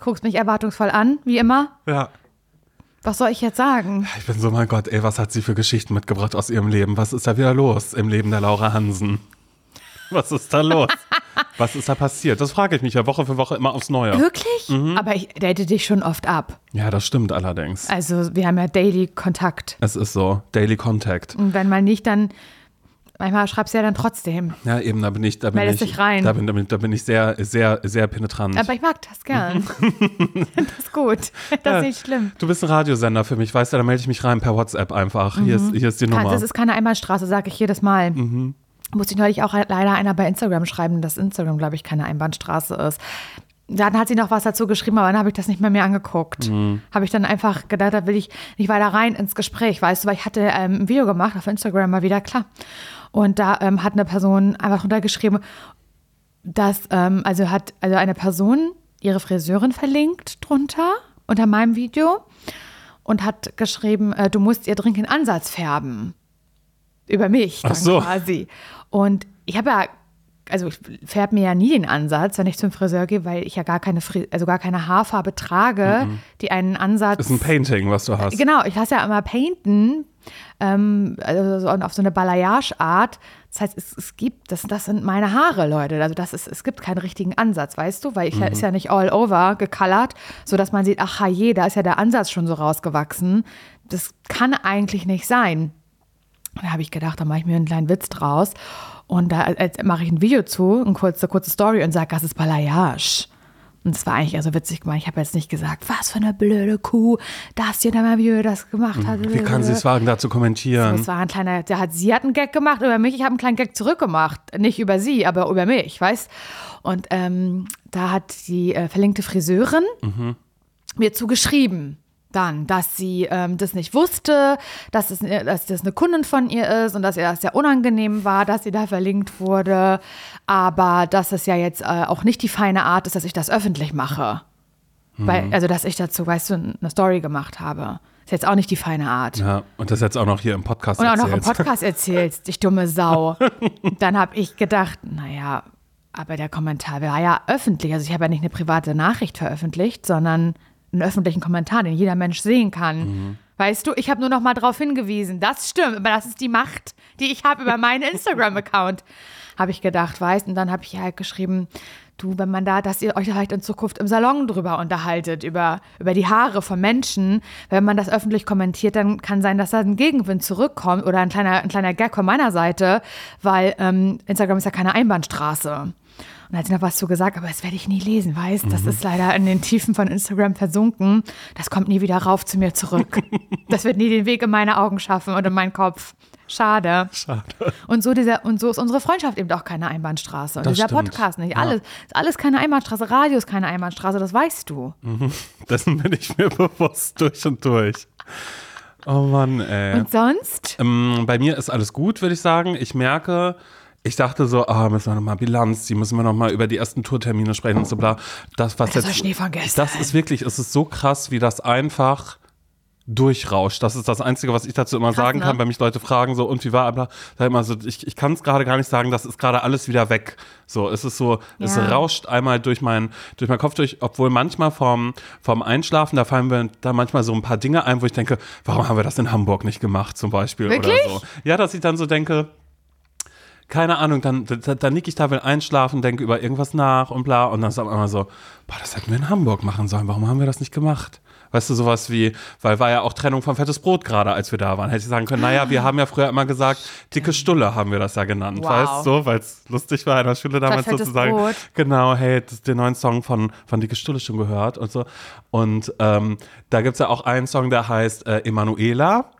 Guckst mich erwartungsvoll an, wie immer. Ja. Was soll ich jetzt sagen? Ich bin so, mein Gott, ey, was hat sie für Geschichten mitgebracht aus ihrem Leben? Was ist da wieder los im Leben der Laura Hansen? Was ist da los? was ist da passiert? Das frage ich mich ja Woche für Woche immer aufs Neue. Wirklich? Mhm. Aber ich date dich schon oft ab. Ja, das stimmt allerdings. Also wir haben ja Daily Kontakt. Es ist so, Daily Contact. Und wenn mal nicht, dann manchmal schreibst du ja dann trotzdem. Ja, eben, da bin ich, da bin Meldest ich, dich rein. Da bin, da, bin, da bin ich sehr, sehr, sehr penetrant. Aber ich mag das gern. das ist gut. Das Ja. ist nicht schlimm. Du bist ein Radiosender für mich, weißt du, da melde ich mich rein per WhatsApp einfach. Hier, ist, hier ist die Nummer. Das ist keine Einbahnstraße, sage ich jedes Mal. Musste ich neulich auch leider einer bei Instagram schreiben, dass Instagram, glaube ich, keine Einbahnstraße ist. Dann hat sie noch was dazu geschrieben, aber dann habe ich das nicht mehr mir angeguckt. Habe ich dann einfach gedacht, da will ich nicht weiter rein ins Gespräch, weißt du, weil ich hatte ähm, ein Video gemacht auf Instagram mal wieder, klar. Und da ähm, hat eine Person einfach drunter geschrieben, dass, ähm, also hat also eine Person ihre Friseurin verlinkt drunter unter meinem Video und hat geschrieben, äh, du musst ihr dringend den Ansatz färben. Über mich dann so. quasi. Und ich habe ja, also ich färbe mir ja nie den Ansatz, wenn ich zum Friseur gehe, weil ich ja gar keine, Fri also gar keine Haarfarbe trage, die einen Ansatz. ist ein Painting, was du hast. Genau, ich lasse ja immer painten, ähm, also so auf so eine Balayage-Art. Das heißt, es, es gibt, das, das sind meine Haare, Leute. Also das ist, es gibt keinen richtigen Ansatz, weißt du? Weil ich ja, ist ja nicht all over gecolored, sodass man sieht, ach je, da ist ja der Ansatz schon so rausgewachsen. Das kann eigentlich nicht sein. Da habe ich gedacht, da mache ich mir einen kleinen Witz draus. Und da mache ich ein Video zu, eine kurze, kurze Story und sage, das ist Balayage. Und es war eigentlich also witzig gemacht. Ich habe jetzt nicht gesagt, was für eine blöde Kuh, dass da mal wie das gemacht hat. Wie kann sie es wagen, da zu kommentieren? Das war ein kleiner, der hat, sie hat einen Gag gemacht über mich, ich habe einen kleinen Gag zurückgemacht. Nicht über sie, aber über mich, weißt? Und ähm, da hat die äh, verlinkte Friseurin mir zugeschrieben dann, dass sie ähm, das nicht wusste, dass, es, äh, dass das eine Kundin von ihr ist und dass ihr das sehr unangenehm war, dass sie da verlinkt wurde, aber dass es ja jetzt äh, auch nicht die feine Art ist, dass ich das öffentlich mache. Weil, also, dass ich dazu, weißt du, eine Story gemacht habe. Ist jetzt auch nicht die feine Art. Ja, und das jetzt auch noch hier im Podcast Und auch noch im erzählst. Podcast erzählst, dich dumme Sau. Dann habe ich gedacht, naja, aber der Kommentar war ja öffentlich. Also ich habe ja nicht eine private Nachricht veröffentlicht, sondern einen öffentlichen Kommentar, den jeder Mensch sehen kann. Weißt du, ich habe nur noch mal darauf hingewiesen. Das stimmt, aber das ist die Macht, die ich habe über meinen Instagram-Account. Habe ich gedacht, weißt Und dann habe ich halt geschrieben, du, wenn man da, dass ihr euch vielleicht in Zukunft im Salon drüber unterhaltet, über, über die Haare von Menschen. Wenn man das öffentlich kommentiert, dann kann sein, dass da ein Gegenwind zurückkommt oder ein kleiner, ein kleiner Gag von meiner Seite, weil ähm, Instagram ist ja keine Einbahnstraße. Und da hat sie noch was zu gesagt, aber das werde ich nie lesen, weißt? Das ist leider in den Tiefen von Instagram versunken. Das kommt nie wieder rauf zu mir zurück. das wird nie den Weg in meine Augen schaffen und in meinen Kopf. Schade. Schade. Und so, dieser, und so ist unsere Freundschaft eben auch keine Einbahnstraße. Und Das dieser stimmt. Podcast nicht. Ja. Alles ist alles keine Einbahnstraße. Radio ist keine Einbahnstraße, das weißt du. Dessen bin ich mir bewusst durch und durch. Oh Mann, ey. Und sonst? Ähm, bei mir ist alles gut, würde ich sagen. Ich merke, ich dachte so, ah, müssen wir nochmal Bilanz, die müssen wir nochmal über die ersten Tourtermine sprechen und so bla. Das, was Das jetzt, Schnee von gestern. das ist wirklich, es ist so krass, wie das einfach durchrauscht. Das ist das Einzige, was ich dazu immer sagen ne? kann, wenn mich Leute fragen, so, und wie war, bla, sag ich immer so, ich, ich kann es gerade gar nicht sagen, das ist gerade alles wieder weg. So, es ist so, es Ja. rauscht einmal durch mein, durch meinen Kopf durch, obwohl manchmal vorm, vorm Einschlafen, da fallen mir da manchmal so ein paar Dinge ein, wo ich denke, warum haben wir das in Hamburg nicht gemacht, zum Beispiel, Wirklich? oder so. Ja, dass ich dann so denke, keine Ahnung, dann, dann, dann nick ich da, will einschlafen, denke über irgendwas nach und bla. Und dann ist auf einmal so, boah, das hätten wir in Hamburg machen sollen. Warum haben wir das nicht gemacht? Weißt du, sowas wie, weil war ja auch Trennung von fettes Brot gerade, als wir da waren. Hätte ich sagen können, naja, wir haben ja früher immer gesagt, dicke Stulle haben wir das ja genannt, Wow. weißt du, weil es lustig war in der Schule damals sozusagen. Brot. Genau, hey, das, den neuen Song von, von Dicke Stulle schon gehört und so. Und ähm, da gibt's ja auch einen Song, der heißt äh, Emanuela.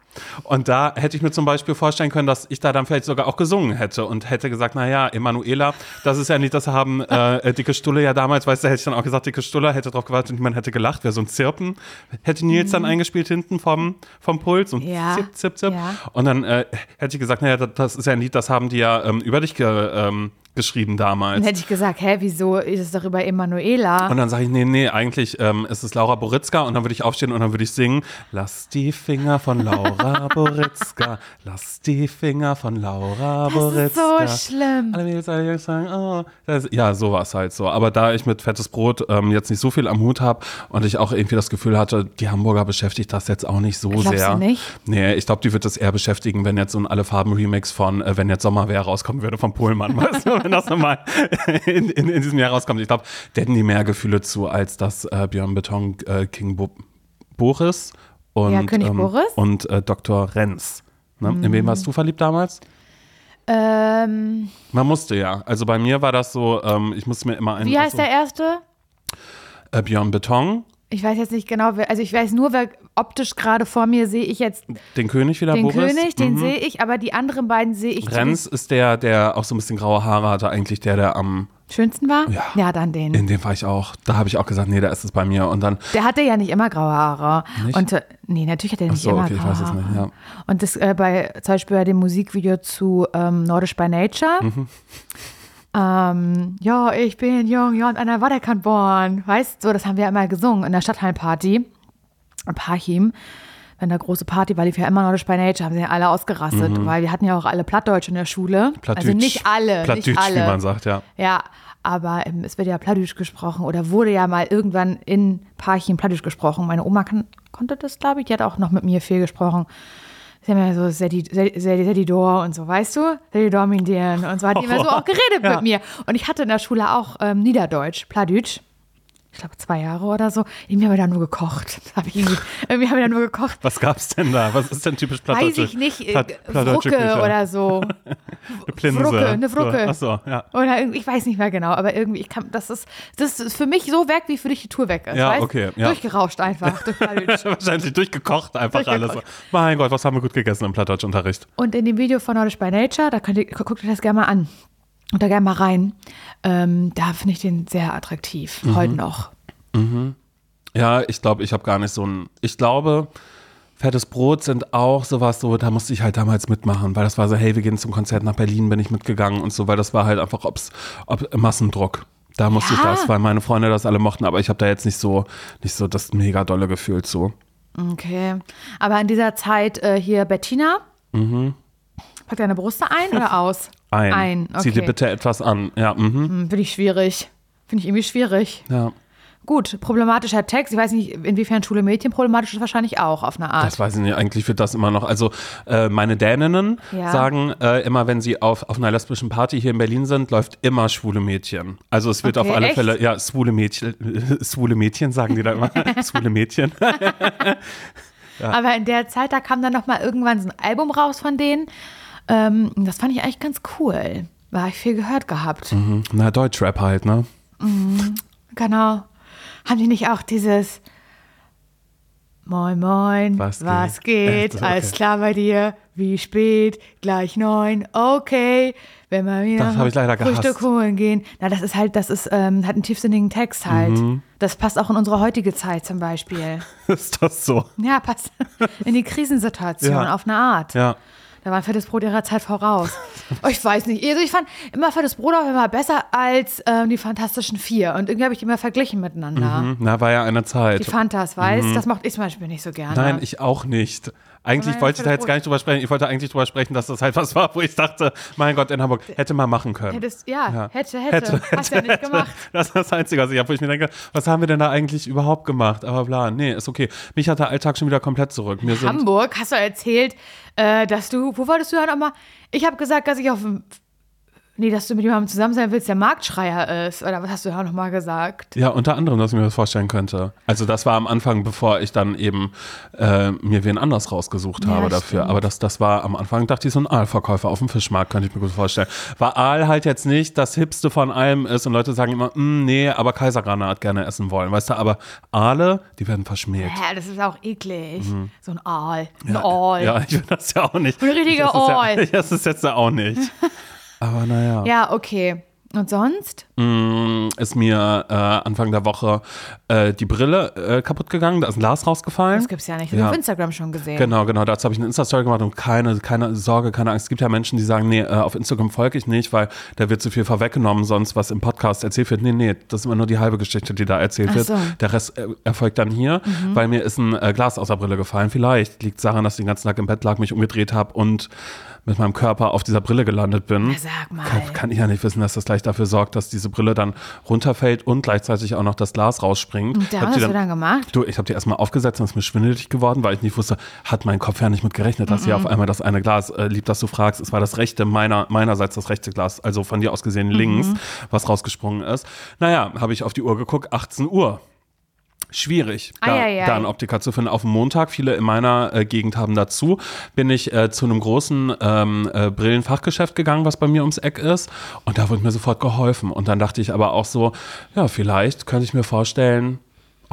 Und da hätte ich mir zum Beispiel vorstellen können, dass ich da dann vielleicht sogar auch gesungen hätte und hätte gesagt, naja, Emanuela, das ist ja nicht, das haben äh, dicke Stulle ja damals, weißt du, hätte ich dann auch gesagt, dicke Stulle, hätte drauf gewartet und niemand hätte gelacht, wäre so ein Zirpen. Hätte Nils dann eingespielt hinten vom, vom Puls und Mhm. Ja, zip, zip, zip. ja. Und dann äh, hätte ich gesagt, naja, das, das ist ja ein Lied, das haben die ja ähm, über dich ge, ähm, geschrieben damals. Dann hätte ich gesagt, hä, wieso ist es doch über Emanuela? Und dann sage ich, nee, nee, eigentlich ähm, ist es Laura Boritzka und dann würde ich aufstehen und dann würde ich singen, lass die Finger von Laura Boritzka, lass die Finger von Laura Das ist Boritzka. so schlimm. Alle Mädels, alle Jungs sagen, oh. Das, ja, so war es halt so. Aber da ich mit fettes Brot ähm, jetzt nicht so viel am Hut habe und ich auch irgendwie das Gefühl hatte, die Hamburger beschäftigt das jetzt auch nicht so Glaubst du sehr. nicht? Nee, ich glaube, die wird das eher beschäftigen, wenn jetzt so ein Alle Farben Remix von äh, Wenn jetzt Sommer wäre rauskommen würde von Pohlmann. weißt du, wenn das nochmal in, in, in diesem Jahr rauskommt. Ich glaube, da hätten die mehr Gefühle zu, als das äh, Björn Beton äh, King Bo Boris und, Ja, König Boris. und äh, Dr. Renz. Ne? In wen warst du verliebt damals? Ähm, Man musste ja. Also bei mir war das so, ähm, ich musste mir immer einen. wie heißt so, der erste? Äh, Björn Beton, Ich weiß jetzt nicht genau, wer, also ich weiß nur, wer optisch gerade vor mir sehe ich jetzt den König wieder, den Boris. König, den Mhm. sehe ich, aber die anderen beiden sehe ich Renz ist der, der auch so ein bisschen graue Haare hatte, eigentlich der, der am. schönsten war. Ja. ja, dann den. In dem war ich auch. Da habe ich auch gesagt, nee, da ist es bei mir. Und dann, Der hatte ja nicht immer graue Haare. Nicht? Und äh, nee, natürlich hat er nicht so, immer okay, ich graue weiß es Haare. nicht, ja. Und das äh, bei zum Beispiel bei dem Musikvideo zu ähm, Nordisch by Nature. Mhm. Ähm, ja, ich bin jung, ja, und einer war der kann born. Weißt du, so, das haben wir immer gesungen in der Stadthallenparty. Parchim. Wenn da große Party war, lief ja immer Nordisch by Nature, haben sie ja alle ausgerastet, weil wir hatten ja auch alle Plattdeutsch in der Schule. Mhm. Plattdeutsch. Also nicht alle, Plattdeutsch, nicht alle. wie man sagt, ja. Ja, aber ähm, es wird ja Plattdeutsch gesprochen oder wurde ja mal irgendwann in Parchim Plattdeutsch gesprochen. Meine Oma kann, konnte das, glaube ich. Die hat auch noch mit mir viel gesprochen. Sie haben ja so Sedi- Sedi- Sedi- Sedidor und so, weißt du? Sedidor Mindien und so hat die immer so auch geredet Ja. mit mir. Und ich hatte in der Schule auch ähm, Niederdeutsch, Plattdeutsch. Ich glaube, zwei Jahre oder so. Irgendwie haben wir da nur gekocht. Hab ich irgendwie, haben wir da nur gekocht. Was gab's denn da? Was ist denn typisch Weiß plattdeutsche ich nicht, äh, Platt- Frucke Küche? oder so. Eine Plinse. Frucke, eine Frucke. So, ach so, ja. Oder irgendwie, ich weiß nicht mehr genau, aber irgendwie, ich kann, das ist, das ist für mich so weg, wie für dich die Tour weg ist. Ja, weißt? okay, ja. Durchgerauscht einfach. durch Plattdeutsch. Wahrscheinlich durchgekocht einfach alles. Durchgekocht. Mein Gott, was haben wir gut gegessen im Plattdeutschunterricht? Und in dem Video von Nordisch by Nature, da könnt ihr, gu- guckt euch das gerne mal an. Und da gerne mal rein. Ähm, da finde ich den sehr attraktiv. Mhm. Heute noch. Ja, ich glaube, ich habe gar nicht so ein. Ich glaube, fettes Brot sind auch sowas so, da musste ich halt damals mitmachen, weil das war so, hey, wir gehen zum Konzert nach Berlin, bin ich mitgegangen und so, weil das war halt einfach ob's, ob Massendruck. Da musste ich Ja. das, weil meine Freunde das alle mochten, aber ich habe da jetzt nicht so, nicht so das mega dolle Gefühl zu. Okay. Aber in dieser Zeit äh, hier Bettina. Packt deine Brüste ein oder aus? Ein. Ein, okay. Zieh dir bitte etwas an. Ja, mhm. Hm, Finde ich schwierig. Finde ich irgendwie schwierig. ja. Gut, problematischer Text. Ich weiß nicht, inwiefern Schule Mädchen problematisch ist, wahrscheinlich auch auf eine Art. Das weiß ich nicht, eigentlich wird das immer noch. Also äh, meine Däninnen Ja. sagen äh, immer, wenn sie auf, auf einer lesbischen Party hier in Berlin sind, läuft immer schwule Mädchen. Also es wird Okay, auf alle echt? Fälle, ja, schwule Mädchen, schwule Mädchen sagen die da immer. schwule Mädchen. Aber in der Zeit, da kam dann noch mal irgendwann so ein Album raus von denen. Ähm, das fand ich eigentlich ganz cool. Da habe ich viel gehört gehabt. Mhm. Na, Deutschrap halt, ne? Genau. Haben die nicht auch dieses Moin, moin, Was was, geht? geht? Okay. Alles klar bei dir? Wie spät? Gleich neun? Okay. Wenn wir wieder Das hab ich leider Frühstück gehasst. holen gehen. Na, das ist halt, das ist, ähm, hat einen tiefsinnigen Text halt. Mhm. Das passt auch in unsere heutige Zeit zum Beispiel. Ist das so? Ja, passt in die Krisensituation Ja. auf eine Art. Ja. Da war fettes Brot ihrer Zeit voraus. Oh, ich weiß nicht. Also ich fand immer fettes Brot auch immer besser als ähm, die Fantastischen Vier. Und irgendwie habe ich die immer verglichen miteinander. Hm, Na, war ja eine Zeit. Die Fantas, weißt Das mochte ich zum Beispiel nicht so gerne. Mhm. Nein, ich auch nicht. Eigentlich wollte ich da jetzt gar nicht drüber sprechen. Ich wollte eigentlich drüber sprechen, dass das halt was war, wo ich dachte, mein Gott, in Hamburg hätte man machen können. Hättest, ja, Ja. hätte, hätte, Hast ja nicht gemacht. Das ist das Einzige, was ich habe, wo ich mir denke, was haben wir denn da eigentlich überhaupt gemacht? Aber bla, nee, ist okay. Mich hat der Alltag schon wieder komplett zurück. Mir Hamburg, hast du erzählt, äh, dass du, wo wolltest du ja nochmal? Ich habe gesagt, dass ich auf dem, nee, dass du mit jemandem zusammen sein willst, der Marktschreier ist. Oder was hast du ja nochmal gesagt? ja, unter anderem, dass ich mir das vorstellen könnte. Also das war am Anfang, bevor ich dann eben äh, mir wen anders rausgesucht Ja, habe dafür. stimmt. Aber das, das war am Anfang, dachte ich, so ein Aalverkäufer auf dem Fischmarkt, könnte ich mir gut vorstellen. Weil Aal halt jetzt nicht das Hipste von allem ist und Leute sagen immer, "Mm, nee, aber Kaisergranat gerne essen wollen, weißt du, aber Aale, die werden verschmäht. Ja, das ist auch eklig. So ein Aal. Ein Aal. Mhm. Ja, ich will das ja auch nicht. Ein richtiger Aal. Ja, das ist jetzt ja auch nicht. Aber naja. Ja, okay. Und sonst? Mm, ist mir äh, Anfang der Woche äh, die Brille äh, kaputt gegangen, da ist ein Glas rausgefallen. Das gibt's ja nicht. Das Ja. auf Instagram schon gesehen. Genau, genau. Dazu habe ich eine Insta-Story gemacht und keine, keine Sorge, keine Angst. Es gibt ja Menschen, die sagen, nee, äh, auf Instagram folge ich nicht, weil da wird zu viel vorweggenommen, sonst was im Podcast erzählt wird. Nee, nee, das ist immer nur die halbe Geschichte, die da erzählt Ach wird. so. Der Rest äh, erfolgt dann hier, weil mir ist ein äh, Glas aus der Brille gefallen. Vielleicht liegt es daran, dass ich den ganzen Tag im Bett lag, mich umgedreht habe und mit meinem Körper auf dieser Brille gelandet bin. Sag mal. Kann, kann ich ja nicht wissen, dass das gleich dafür sorgt, dass diese Brille dann runterfällt und gleichzeitig auch noch das Glas rausspringt. Und da Hab hast die du dann gemacht? Du, ich habe die erstmal aufgesetzt und es ist mir schwindelig geworden, weil ich nicht wusste, hat mein Kopf ja nicht mit gerechnet, dass hier auf einmal das eine Glas, äh, lieb, dass du fragst, es war das rechte, meiner, meinerseits das rechte Glas, also von dir aus gesehen links, was rausgesprungen ist. Naja, habe ich auf die Uhr geguckt, 18 Uhr. Schwierig, da, Eieiei. da einen Optiker zu finden. Auf dem Montag, viele in meiner äh, Gegend haben dazu, bin ich äh, zu einem großen ähm, äh, Brillenfachgeschäft gegangen, was bei mir ums Eck ist. Und da wurde mir sofort geholfen. Und dann dachte ich aber auch so, ja, vielleicht könnte ich mir vorstellen,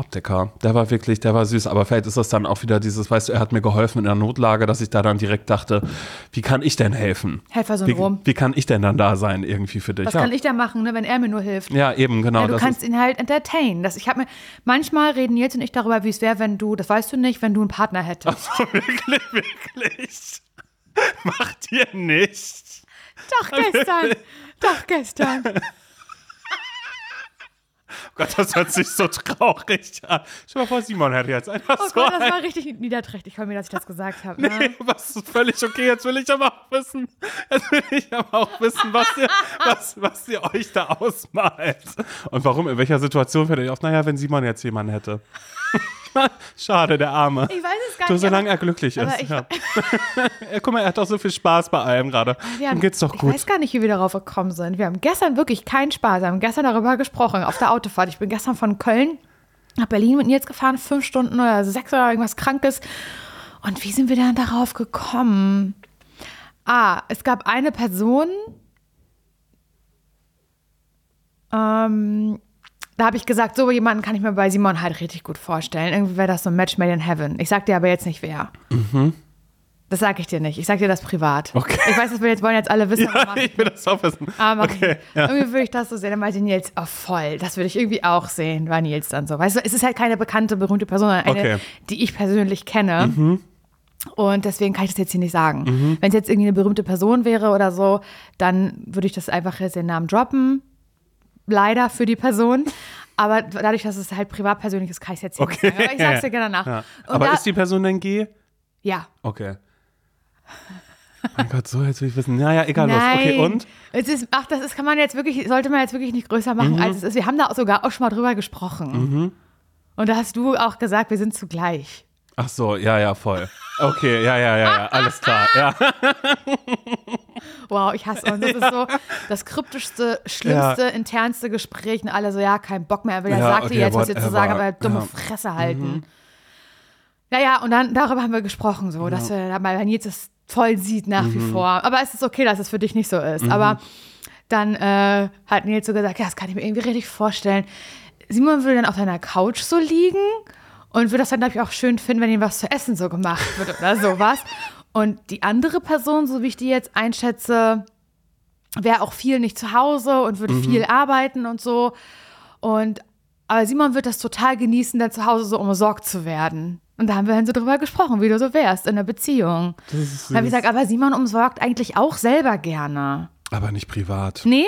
Optiker, der war wirklich, der war süß, aber vielleicht ist das dann auch wieder dieses, weißt du, er hat mir geholfen in der Notlage, dass ich da dann direkt dachte, wie kann ich denn helfen? Wie, Helfersyndrom. wie kann ich denn dann da sein irgendwie für dich? Was ja. kann ich da machen, ne, wenn er mir nur hilft? ja, eben, genau. Ja, du kannst ihn halt entertainen. Das, ich habe mir manchmal reden Nils und ich darüber, wie es wäre, wenn du, das weißt du nicht, wenn du einen Partner hättest. wirklich, wirklich. Macht ihr nicht. Doch gestern, doch gestern. Gott, das hört sich so traurig an. Stell mal vor, Simon hätte jetzt einfach Oh so Gott, das war richtig niederträchtig von mir, dass ich das gesagt habe. Ne? Nee, was ist völlig okay. Jetzt will ich aber auch wissen, jetzt will ich aber auch wissen, was ihr, was, was ihr euch da ausmalt. Und warum, in welcher Situation fällt euch auf? Naja, wenn Simon jetzt jemanden hätte. Schade, der Arme. Ich weiß es gar Du, nicht. solange er glücklich ist. ich- Ja. guck mal, er hat doch so viel Spaß bei allem gerade. Ihm geht's doch Ich gut. weiß gar nicht, wie wir darauf gekommen sind. Wir haben gestern wirklich keinen Spaß. Wir haben gestern darüber gesprochen, auf der Autofahrt. Ich bin gestern von Köln nach Berlin mit Nils gefahren, fünf Stunden oder sechs oder irgendwas Krankes. Und wie sind wir dann darauf gekommen? Ah, es gab eine Person, ähm, da habe ich gesagt, so jemanden kann ich mir bei Simon halt richtig gut vorstellen. Irgendwie wäre das so ein Match made in heaven. Ich sag dir aber jetzt nicht wer. Das sage ich dir nicht. Ich sag dir das privat. Mhm. Okay. Ich weiß, dass wir jetzt wollen jetzt alle wissen, Ja, ich will das auch wissen. aber okay, ja. irgendwie würde ich das so sehen. Dann meinte Nils, oh voll, das würde ich irgendwie auch sehen, war Nils dann so. Weißt du, es ist halt keine bekannte, berühmte Person, sondern eine, Okay. Mhm. die ich persönlich kenne. Und deswegen kann ich das jetzt hier nicht sagen. Wenn es jetzt irgendwie eine berühmte Person wäre oder so, dann würde ich das einfach jetzt den Namen droppen. Leider für die Person. Aber dadurch, dass es halt privat persönlich ist, kann ich es jetzt Okay. nicht sagen. Aber ich sag's dir gerne nach. Ja. Aber da, ist die Person denn G? ja. Okay. Mein Gott, so jetzt will ich wissen. Ja, ja, egal, los. Okay, und? Es ist, ach, das ist, kann man jetzt wirklich, sollte man jetzt wirklich nicht größer machen, Mhm. als es ist. Wir haben da sogar auch schon mal drüber gesprochen. Und da hast du auch gesagt, wir sind zugleich. Ach so, ja, ja, voll. Okay, ja, ja, ja, ja, alles klar. Ja, Wow, ich hasse uns. Das ist so das kryptischste, schlimmste, internste Gespräch. Und alle so, ja, kein Bock mehr. Er will ja, Ja, sagt okay, dir jetzt, was ihr zu sagen, aber dumme Ja. Mhm. Fresse halten. Naja, und dann darüber haben wir gesprochen, so, dass wir mal Nils es voll sieht nach Mhm. wie vor. Aber es ist okay, dass es für dich nicht so ist. Aber dann äh, hat Nils so gesagt, ja, das kann ich mir irgendwie richtig vorstellen. Simon würde dann auf deiner Couch so liegen und würde das dann, glaube ich, auch schön finden, wenn ihm was zu essen so gemacht wird oder sowas. Und die andere Person, so wie ich die jetzt einschätze, wäre auch viel nicht zu Hause und würde viel arbeiten und so. Und aber Simon wird das total genießen, dann zu Hause so umsorgt zu werden. Und da haben wir dann so drüber gesprochen, wie du so wärst in einer Beziehung. das ist Da habe ich gesagt, aber Simon umsorgt eigentlich auch selber gerne. Aber nicht privat. Nee?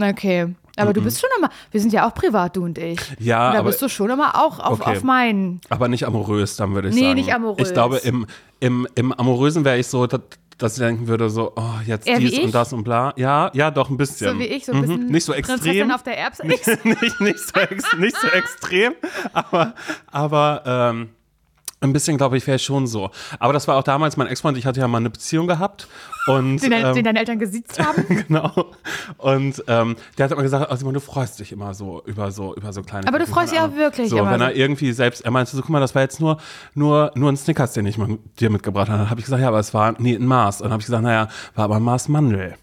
Okay. Aber du bist schon immer, wir sind ja auch privat, du und ich. Ja, und da aber- bist du schon immer auch auf, Okay. auf meinen. Aber nicht amorös, dann würde ich Nee, sagen. nicht amorös. Ich glaube, im, im, im Amorösen wäre ich so, dass, dass ich denken würde, so, oh, jetzt Eher dies und das und bla. Ja, ja, doch, ein bisschen. So wie ich, so ein bisschen Mhm. Nicht so Prinzessin extrem. auf der Erbse. nicht, nicht, nicht, so ex, nicht so extrem, aber, aber ähm, ein bisschen, glaube ich, wäre ich schon so. Aber das war auch damals mein Ex-Freund, ich hatte ja mal eine Beziehung gehabt und Den, ähm, den deine Eltern gesiezt haben. genau. Und ähm, der hat immer gesagt, Simon, du freust dich immer so über so über so kleine. Aber du freust dich auch Ahnung. wirklich So, immer wenn er irgendwie selbst, er meinte so, guck mal, das war jetzt nur nur nur ein Snickers, den ich mal dir mitgebracht habe. Dann habe ich gesagt, ja, aber es war nie ein Maß. Und dann habe ich gesagt, naja, war aber ein Maß Mandel.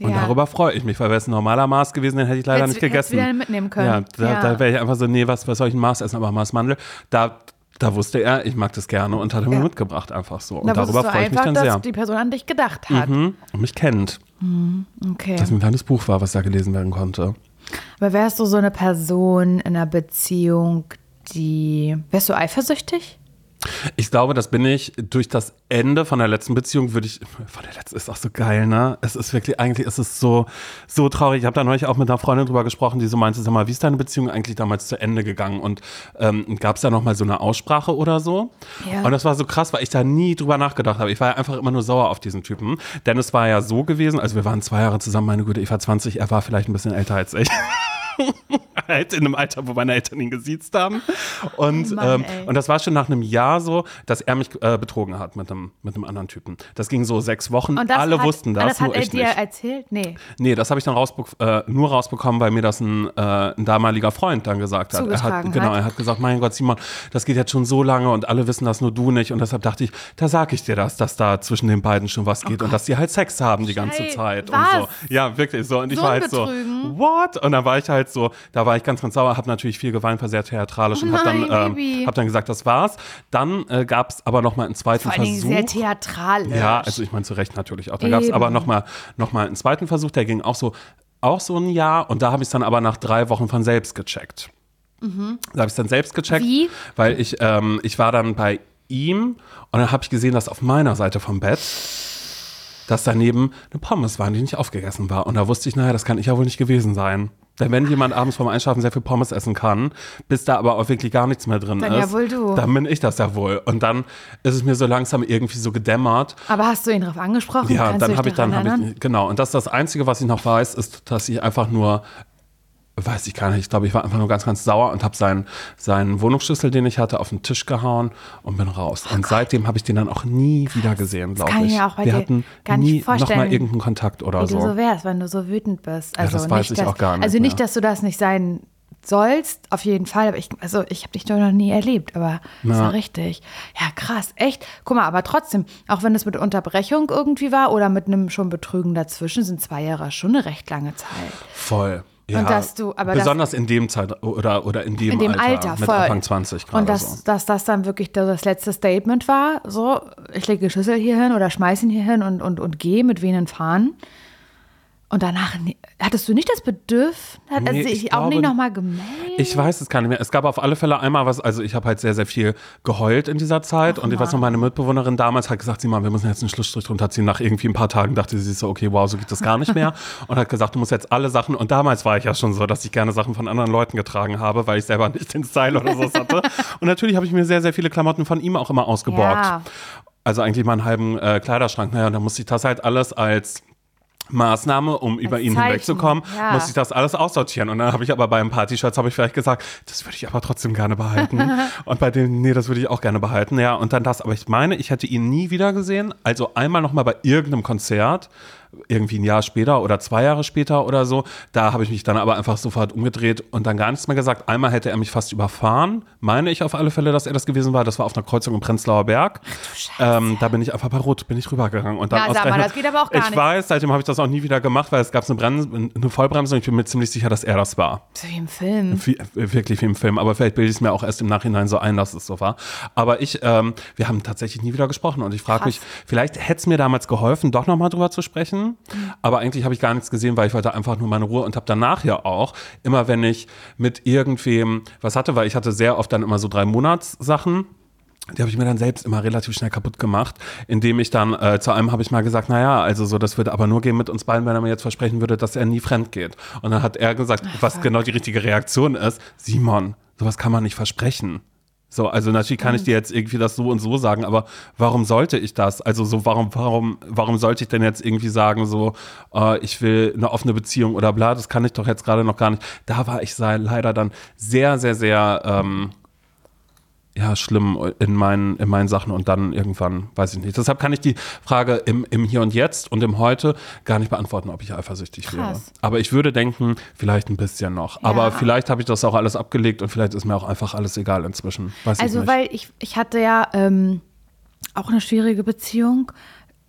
Und Ja. darüber freue ich mich, weil wäre es ein normaler Maß gewesen, den hätte ich leider Hättest- nicht gegessen. hättest wieder mitnehmen können. Ja, da, Ja. da wäre ich einfach so, nee, was, was soll ich ein Maß essen, aber Maß Mandel. Da Da wusste er, ich mag das gerne und hat er mir Ja. mitgebracht einfach so. Und Da darüber freue ich mich dann dass sehr. die Person an dich gedacht hat. Mhm. Und mich kennt. Okay. Dass ein kleines Buch war, was da gelesen werden konnte. Aber wärst du so eine Person in einer Beziehung, die. Wärst du eifersüchtig? Ich glaube, das bin ich durch das Ende von der letzten Beziehung, würde ich, von der letzten ist auch so geil, ne? Es ist wirklich, eigentlich ist es so, so traurig. Ich habe da neulich auch mit einer Freundin drüber gesprochen, die so meinte, sag mal, wie ist deine Beziehung eigentlich damals zu Ende gegangen? Und ähm, gab es da nochmal so eine Aussprache oder so? Ja. Und das war so krass, weil ich da nie drüber nachgedacht habe. Ich war ja einfach immer nur sauer auf diesen Typen. Denn es war ja so gewesen, also wir waren zwei Jahre zusammen, meine Güte, ich war 20, er war vielleicht ein bisschen älter als ich. halt in einem Alter, wo meine Eltern ihn gesiezt haben. Und, Oh Mann, ähm, und das war schon nach einem Jahr so, dass er mich äh, betrogen hat mit einem, mit einem anderen Typen. Das ging so sechs Wochen. Und Alle hat, wussten das, das hat nur er ich dir nicht. erzählt? Nee. Nee, das habe ich dann rausbe äh, nur rausbekommen, weil mir das ein, äh, ein damaliger Freund dann gesagt hat. Er hat genau, er hat gesagt, mein Gott, Simon, das geht jetzt schon so lange und alle wissen das, nur du nicht. Und deshalb dachte ich, da sage ich dir das, dass da zwischen den beiden schon was geht und dass die halt Sex haben die ganze Schei- Zeit was? und so. Ja, wirklich so. Und ich So war ein halt so, Betrügen? what? Und dann war ich halt so, da war ich ganz, ganz sauer, habe natürlich viel geweint, war sehr theatralisch Oh und habe dann, ähm, hab dann gesagt, das war's. Dann äh, gab es aber noch mal einen zweiten Vor allen Versuch. sehr theatralisch. Ja, also ich meine zu Recht natürlich auch. Da gab es aber nochmal noch mal einen zweiten Versuch, der ging auch so, auch so ein Jahr und da habe ich es dann aber nach drei Wochen von selbst gecheckt. Da habe ich es dann selbst gecheckt, Mhm. Wie? weil ich, ähm, ich war dann bei ihm und dann habe ich gesehen, dass auf meiner Seite vom Bett, dass daneben eine Pommes waren, die nicht aufgegessen war. Und da wusste ich, naja, das kann ich ja wohl nicht gewesen sein. Denn wenn jemand abends vorm Einschlafen sehr viel Pommes essen kann, bis da aber auch wirklich gar nichts mehr drin Dann ist, ja wohl du. dann bin ich das ja wohl. Und dann ist es mir so langsam irgendwie so gedämmert, Aber hast du ihn darauf angesprochen? ja, Kannst dann habe ich dann erinnern? ich genau und das ist das einzige, was ich noch weiß, ist, dass ich einfach nur weiß ich gar nicht, ich glaube, ich war einfach nur ganz ganz sauer und habe seinen seinen Wohnungsschlüssel, den ich hatte, auf den Tisch gehauen und bin raus. und seitdem habe ich den dann auch nie wieder gesehen, glaube kann ich ich. mir auch bei Wir dir hatten gar nicht nie noch mal vorstellen, irgendeinen Kontakt oder Wie du so. so wärst, wenn du so wütend bist. Also das weiß nicht, ich dass, auch gar nicht Also nicht, mehr. dass du das nicht sein sollst, auf jeden Fall. Aber ich, also ich habe dich doch noch nie erlebt, aber das Ja. war richtig. Ja, krass, echt. Guck mal, aber trotzdem, auch wenn es mit Unterbrechung irgendwie war oder mit einem schon Betrügen dazwischen, sind zwei Jahre schon eine recht lange Zeit. Voll. Ja, dass du- aber das- besonders in dem Zeit oder oder in dem, In dem Alter, Alter, mit voll. Anfang 20 gerade Und dass, so. dass das dann wirklich das letzte Statement war, so, ich lege die Schüssel hier hin oder schmeiß ihn hier hin und, und, und gehe mit wehenden Fahnen. Und danach, hattest du nicht das Bedürfnis, hat er Nee, sich ich auch nie glaube- nochmal gemeldet? Ich weiß es gar nicht mehr. Es gab auf alle Fälle einmal was, also ich habe halt sehr, sehr viel geheult in dieser Zeit. und ich weiß noch, meine Mitbewohnerin damals hat gesagt, Simon, wir müssen jetzt einen Schlussstrich drunter ziehen. Nach irgendwie ein paar Tagen dachte sie so, okay, wow, so geht das gar nicht mehr. und hat gesagt, du musst jetzt alle Sachen, und damals war ich ja schon so, dass ich gerne Sachen von anderen Leuten getragen habe, weil ich selber nicht den Style oder so hatte. und natürlich habe ich mir sehr, sehr viele Klamotten von ihm auch immer ausgeborgt. Ja. Also eigentlich meinen halben äh, Kleiderschrank. Naja, und dann musste ich das halt alles als Maßnahme, um über ihn Zeichen, hinwegzukommen, ja. musste ich das alles aussortieren. Und dann habe ich aber bei ein paar T-Shirts habe ich vielleicht gesagt, das würde ich aber trotzdem gerne behalten. und bei denen, nee, das würde ich auch gerne behalten. Ja, und dann das. Aber ich meine, ich hätte ihn nie wieder gesehen. Also einmal nochmal bei irgendeinem Konzert, irgendwie ein Jahr später oder zwei Jahre später oder so. Da habe ich mich dann aber einfach sofort umgedreht und dann gar nichts mehr gesagt. Einmal hätte er mich fast überfahren. Meine ich auf alle Fälle, dass er das gewesen war. Das war auf einer Kreuzung im Prenzlauer Berg. Ähm, da bin ich einfach bei Rot, bin ich rübergegangen. Und dann Ja, sag mal, das geht aber auch gar ich nicht. weiß, seitdem habe ich das auch nie wieder gemacht, weil es gab eine, Bremse, eine Vollbremse und ich bin mir ziemlich sicher, dass er das war. So wie im Film. Wie, wirklich wie im Film. Aber vielleicht bilde ich es mir auch erst im Nachhinein so ein, dass es so war. Aber ich, ähm, wir haben tatsächlich nie wieder gesprochen und ich frage mich, vielleicht hätte es mir damals geholfen, doch nochmal drüber zu sprechen. Aber eigentlich habe ich gar nichts gesehen, weil ich wollte einfach nur meine Ruhe und habe danach ja auch, immer wenn ich mit irgendwem was hatte, weil ich hatte sehr oft dann immer so drei Monatssachen. Die habe ich mir dann selbst immer relativ schnell kaputt gemacht, indem ich dann, äh, zu einem habe ich mal gesagt, naja, also so, das würde aber nur gehen mit uns beiden, wenn er mir jetzt versprechen würde, dass er nie fremd geht. Und dann hat er gesagt, was genau die richtige Reaktion ist, Simon, sowas kann man nicht versprechen. So, also natürlich kann ich dir jetzt irgendwie das so und so sagen, aber warum sollte ich das? Also so, warum, warum, warum sollte ich denn jetzt irgendwie sagen, so, äh, ich will eine offene Beziehung oder bla, das kann ich doch jetzt gerade noch gar nicht. Da war ich sei- leider dann sehr, sehr, sehr, ähm, ja, schlimm in meinen, in meinen Sachen und dann irgendwann, weiß ich nicht. Deshalb kann ich die Frage im, im Hier und Jetzt und im Heute gar nicht beantworten, ob ich eifersüchtig wäre. Krass. Aber ich würde denken, vielleicht ein bisschen noch. Aber Ja. vielleicht habe ich das auch alles abgelegt und vielleicht ist mir auch einfach alles egal inzwischen. Weiß ich Also, nicht. weil ich, ich hatte ja ähm, auch eine schwierige Beziehung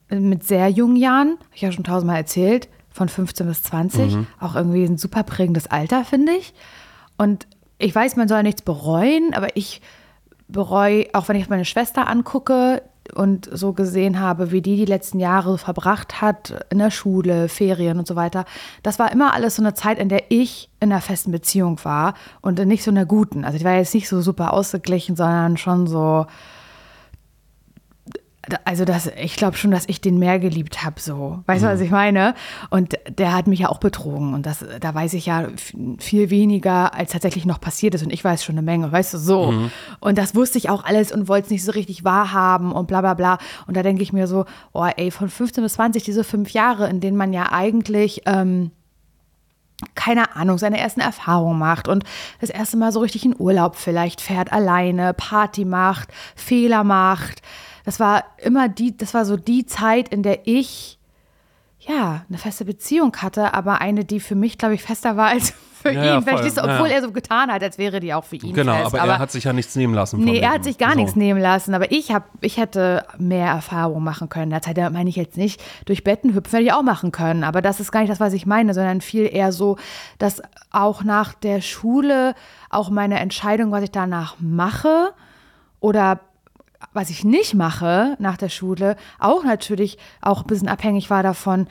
äh, mit sehr jungen Jahren, habe ich ja schon tausendmal erzählt, von 15 bis 20. Mhm. Auch irgendwie ein super prägendes Alter, finde ich. Und ich weiß, man soll nichts bereuen, aber ich bereue, auch wenn ich meine Schwester angucke und so gesehen habe, wie die die letzten Jahre verbracht hat in der Schule, Ferien und so weiter. Das war immer alles so eine Zeit, in der ich in einer festen Beziehung war und in nicht so einer guten. Also ich war jetzt nicht so super ausgeglichen, sondern schon so also das, ich glaube schon, dass ich den mehr geliebt habe, so. Weißt du, mhm. was ich meine? Und der hat mich ja auch betrogen. Und das, da weiß ich ja viel weniger, als tatsächlich noch passiert ist. Und ich weiß schon eine Menge, weißt du, so. Mhm. Und das wusste ich auch alles und wollte es nicht so richtig wahrhaben und bla bla bla. Und da denke ich mir so, oh ey, von 15 bis 20, diese fünf Jahre, in denen man ja eigentlich. Ähm, keine Ahnung, seine ersten Erfahrungen macht und das erste Mal so richtig in Urlaub vielleicht fährt, alleine, Party macht, Fehler macht, das war immer die, das war so die Zeit, in der ich ja eine feste Beziehung hatte, aber eine, die für mich, glaube ich, fester war als für ja, ihn. Verstehst du? Obwohl ja. er so getan hat, als wäre die auch für ihn. Genau, fest. aber, aber er hat sich ja nichts nehmen lassen. Nee, er hat sich gar so. nichts nehmen lassen. Aber ich habe, ich hätte mehr Erfahrung machen können. In der Zeit, da meine ich jetzt nicht, durch Betten hüpfen hätte ich auch machen können. Aber das ist gar nicht das, was ich meine, sondern viel eher so, dass auch nach der Schule auch meine Entscheidung, was ich danach mache oder was ich nicht mache nach der Schule, auch natürlich auch ein bisschen abhängig war davon,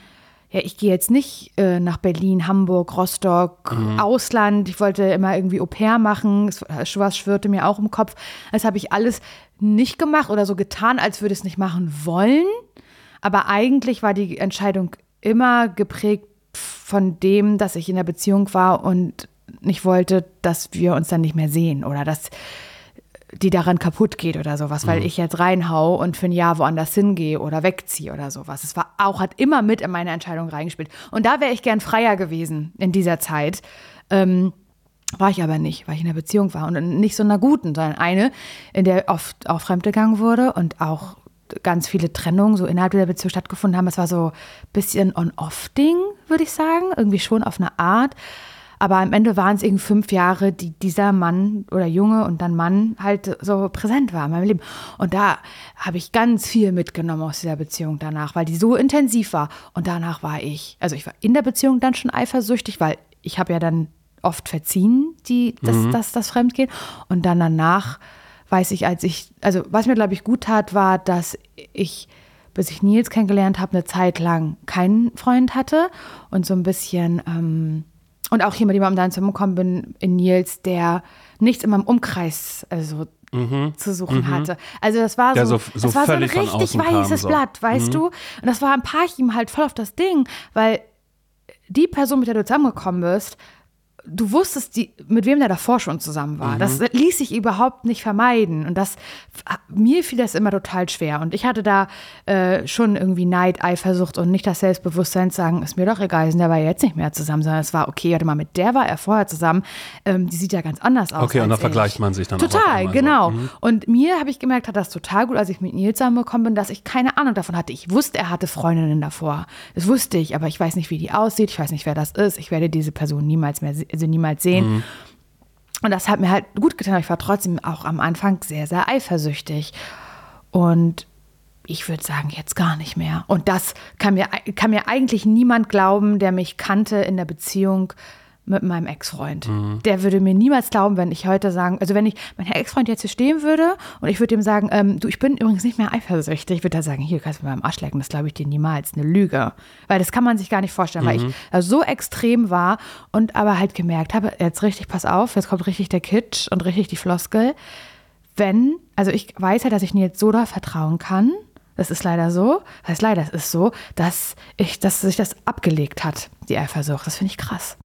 ja, ich gehe jetzt nicht äh, nach Berlin, Hamburg, Rostock, mhm. Ausland. Ich wollte immer irgendwie Au pair machen. Was schwirrte mir auch im Kopf. Das habe ich alles nicht gemacht oder so getan, als würde ich es nicht machen wollen. Aber eigentlich war die Entscheidung immer geprägt von dem, dass ich in der Beziehung war und nicht wollte, dass wir uns dann nicht mehr sehen oder dass die daran kaputt geht oder sowas, weil mhm. ich jetzt reinhau und für ein Jahr woanders hingehe oder wegziehe oder sowas. Es war auch, hat immer mit in meine Entscheidung reingespielt. Und da wäre ich gern freier gewesen in dieser Zeit. Ähm, war ich aber nicht, weil ich in einer Beziehung war und nicht so einer guten, sondern eine, in der oft auch fremdgegangen wurde und auch ganz viele Trennungen so innerhalb der Beziehung stattgefunden haben. Es war so ein bisschen On-Off-Ding, würde ich sagen, irgendwie schon auf eine Art. Aber am Ende waren es irgendwie fünf Jahre, die dieser Mann oder Junge und dann Mann halt so präsent war in meinem Leben. Und da habe ich ganz viel mitgenommen aus dieser Beziehung danach, weil die so intensiv war. Und danach war ich, also ich war in der Beziehung dann schon eifersüchtig, weil ich habe ja dann oft verziehen, die, das, mhm. das, das Fremdgehen. Und dann danach weiß ich, als ich, also was mir, glaube ich, gut tat, war, dass ich, bis ich Nils kennengelernt habe, eine Zeit lang keinen Freund hatte und so ein bisschen ähm, und auch hier mit jemandem zusammengekommen bin, in Nils, der nichts in meinem Umkreis also, mhm. zu suchen mhm. hatte. Also das war so, so, so das war so ein richtig weißes kam. Blatt, weißt mhm. du? Und das war ein Parchim halt voll auf das Ding, weil die Person, mit der du zusammengekommen bist, du wusstest, die, mit wem der davor schon zusammen war. Mhm. Das ließ sich überhaupt nicht vermeiden. Und das, mir fiel das immer total schwer. Und ich hatte da äh, schon irgendwie Neid, Eifersucht und nicht das Selbstbewusstsein zu sagen, ist mir doch egal, sind der war jetzt nicht mehr zusammen, sondern es war, okay, warte mal, mit der war er vorher zusammen. Ähm, die sieht ja ganz anders aus. Okay, und da vergleicht man sich dann Total, genau. So. Mhm. Und mir habe ich gemerkt, hat das total gut, als ich mit Nils zusammengekommen bin, dass ich keine Ahnung davon hatte. Ich wusste, er hatte Freundinnen davor. Das wusste ich, aber ich weiß nicht, wie die aussieht. Ich weiß nicht, wer das ist. Ich werde diese Person niemals mehr sehen also niemals sehen. Mhm. Und das hat mir halt gut getan. Ich war trotzdem auch am Anfang sehr, sehr eifersüchtig. Und ich würde sagen, jetzt gar nicht mehr. Und das kann mir, kann mir eigentlich niemand glauben, der mich kannte in der Beziehung, mit meinem Ex-Freund. Mhm. Der würde mir niemals glauben, wenn ich heute sagen, also wenn ich mein Ex-Freund jetzt hier stehen würde und ich würde ihm sagen, ähm, du, ich bin übrigens nicht mehr eifersüchtig, ich würde da sagen, hier kannst du mir beim Arsch lecken, das glaube ich dir niemals, eine Lüge. Weil das kann man sich gar nicht vorstellen, mhm. weil ich also so extrem war und aber halt gemerkt habe, jetzt richtig, pass auf, jetzt kommt richtig der Kitsch und richtig die Floskel. Wenn, also ich weiß ja, dass ich Nils Soda vertrauen kann, das ist leider so, das heißt leider, es ist so, dass ich, dass sich das abgelegt hat, die Eifersucht. Das finde ich krass.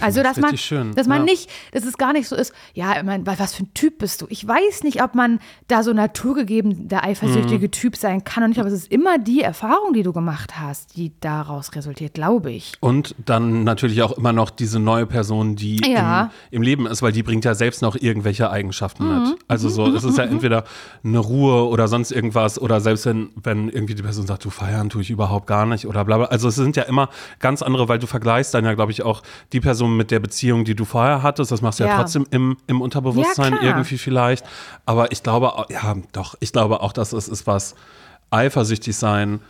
Also, dass man, schön. dass man ja. nicht, dass es gar nicht so ist, ja, ich meine, was für ein Typ bist du? Ich weiß nicht, ob man da so naturgegeben der eifersüchtige mhm. Typ sein kann und nicht, aber es ist immer die Erfahrung, die du gemacht hast, die daraus resultiert, glaube ich. Und dann natürlich auch immer noch diese neue Person, die ja. im, im, Leben ist, weil die bringt ja selbst noch irgendwelche Eigenschaften mhm. mit. Also so, mhm. es ist ja mhm. entweder eine Ruhe oder sonst irgendwas oder selbst wenn, wenn irgendwie die Person sagt, du feiern tue ich überhaupt gar nicht oder bla bla. Also es sind ja immer ganz andere, weil du vergleichst dann ja, glaube ich, auch die Person, so mit der Beziehung, die du vorher hattest. Das machst du ja, ja trotzdem im, im Unterbewusstsein ja, irgendwie vielleicht. Aber ich glaube, ja, doch, ich glaube auch, dass es ist was eifersüchtig sein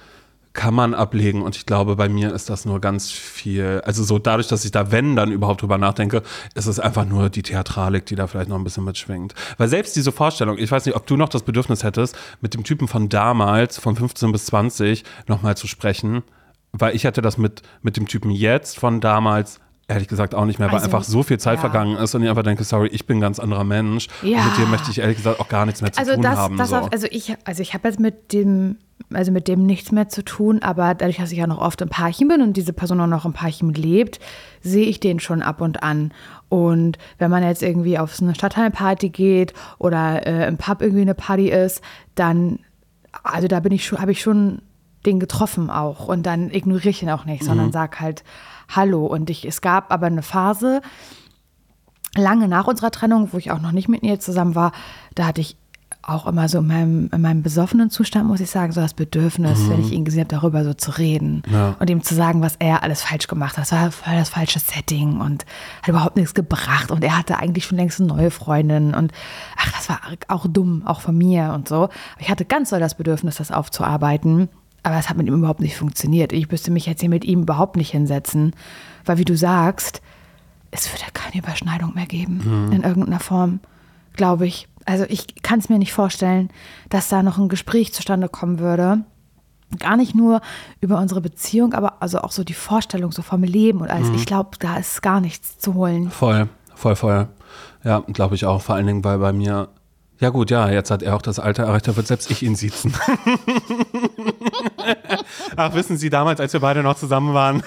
kann man ablegen und ich glaube, bei mir ist das nur ganz viel, also so dadurch, dass ich da, wenn, dann überhaupt drüber nachdenke, ist es einfach nur die Theatralik, die da vielleicht noch ein bisschen mitschwingt. Weil selbst diese Vorstellung, ich weiß nicht, ob du noch das Bedürfnis hättest, mit dem Typen von damals, von 15 bis 20, nochmal zu sprechen, weil ich hatte das mit, mit dem Typen jetzt von damals ehrlich gesagt auch nicht mehr, weil Also, einfach so viel Zeit ja. vergangen ist und ich einfach denke, sorry, ich bin ein ganz anderer Mensch. Ja. Und mit dir möchte ich ehrlich gesagt auch gar nichts mehr zu Also tun das, haben. das so. auf, also ich, also ich habe jetzt mit dem, also mit dem nichts mehr zu tun, aber dadurch, dass ich ja noch oft im Parchen bin und diese Person auch noch im Parchen lebt, sehe ich den schon ab und an. Und wenn man jetzt irgendwie auf so eine Stadtteilparty geht oder äh, im Pub irgendwie eine Party ist, dann, also da bin ich schon, habe ich schon den getroffen auch und dann ignoriere ich ihn auch nicht, sondern sag halt Hallo. Und ich, es gab aber eine Phase, lange nach unserer Trennung, wo ich auch noch nicht mit ihr zusammen war, da hatte ich auch immer so in meinem, in meinem besoffenen Zustand, muss ich sagen, so das Bedürfnis, wenn ich ihn gesehen habe, darüber so zu reden Ja. und ihm zu sagen, was er alles falsch gemacht hat. Das war voll das falsche Setting und hat überhaupt nichts gebracht und er hatte eigentlich schon längst eine neue Freundin und ach, das war auch dumm, auch von mir und so. Ich hatte ganz doll das Bedürfnis, das aufzuarbeiten, aber es hat mit ihm überhaupt nicht funktioniert. Ich müsste mich jetzt hier mit ihm überhaupt nicht hinsetzen, weil wie du sagst, es wird ja keine Überschneidung mehr geben in irgendeiner Form, glaube ich. Also ich kann es mir nicht vorstellen, dass da noch ein Gespräch zustande kommen würde. Gar nicht nur über unsere Beziehung, aber also auch so die Vorstellung so vom Leben und alles. Ich glaube, da ist gar nichts zu holen. Voll, voll, voll. Ja, glaube ich auch. Vor allen Dingen, weil bei mir. Ja, gut, ja, jetzt hat er auch das Alter erreicht, da wird selbst ich ihn siezen. Ach, wissen Sie, damals, als wir beide noch zusammen waren,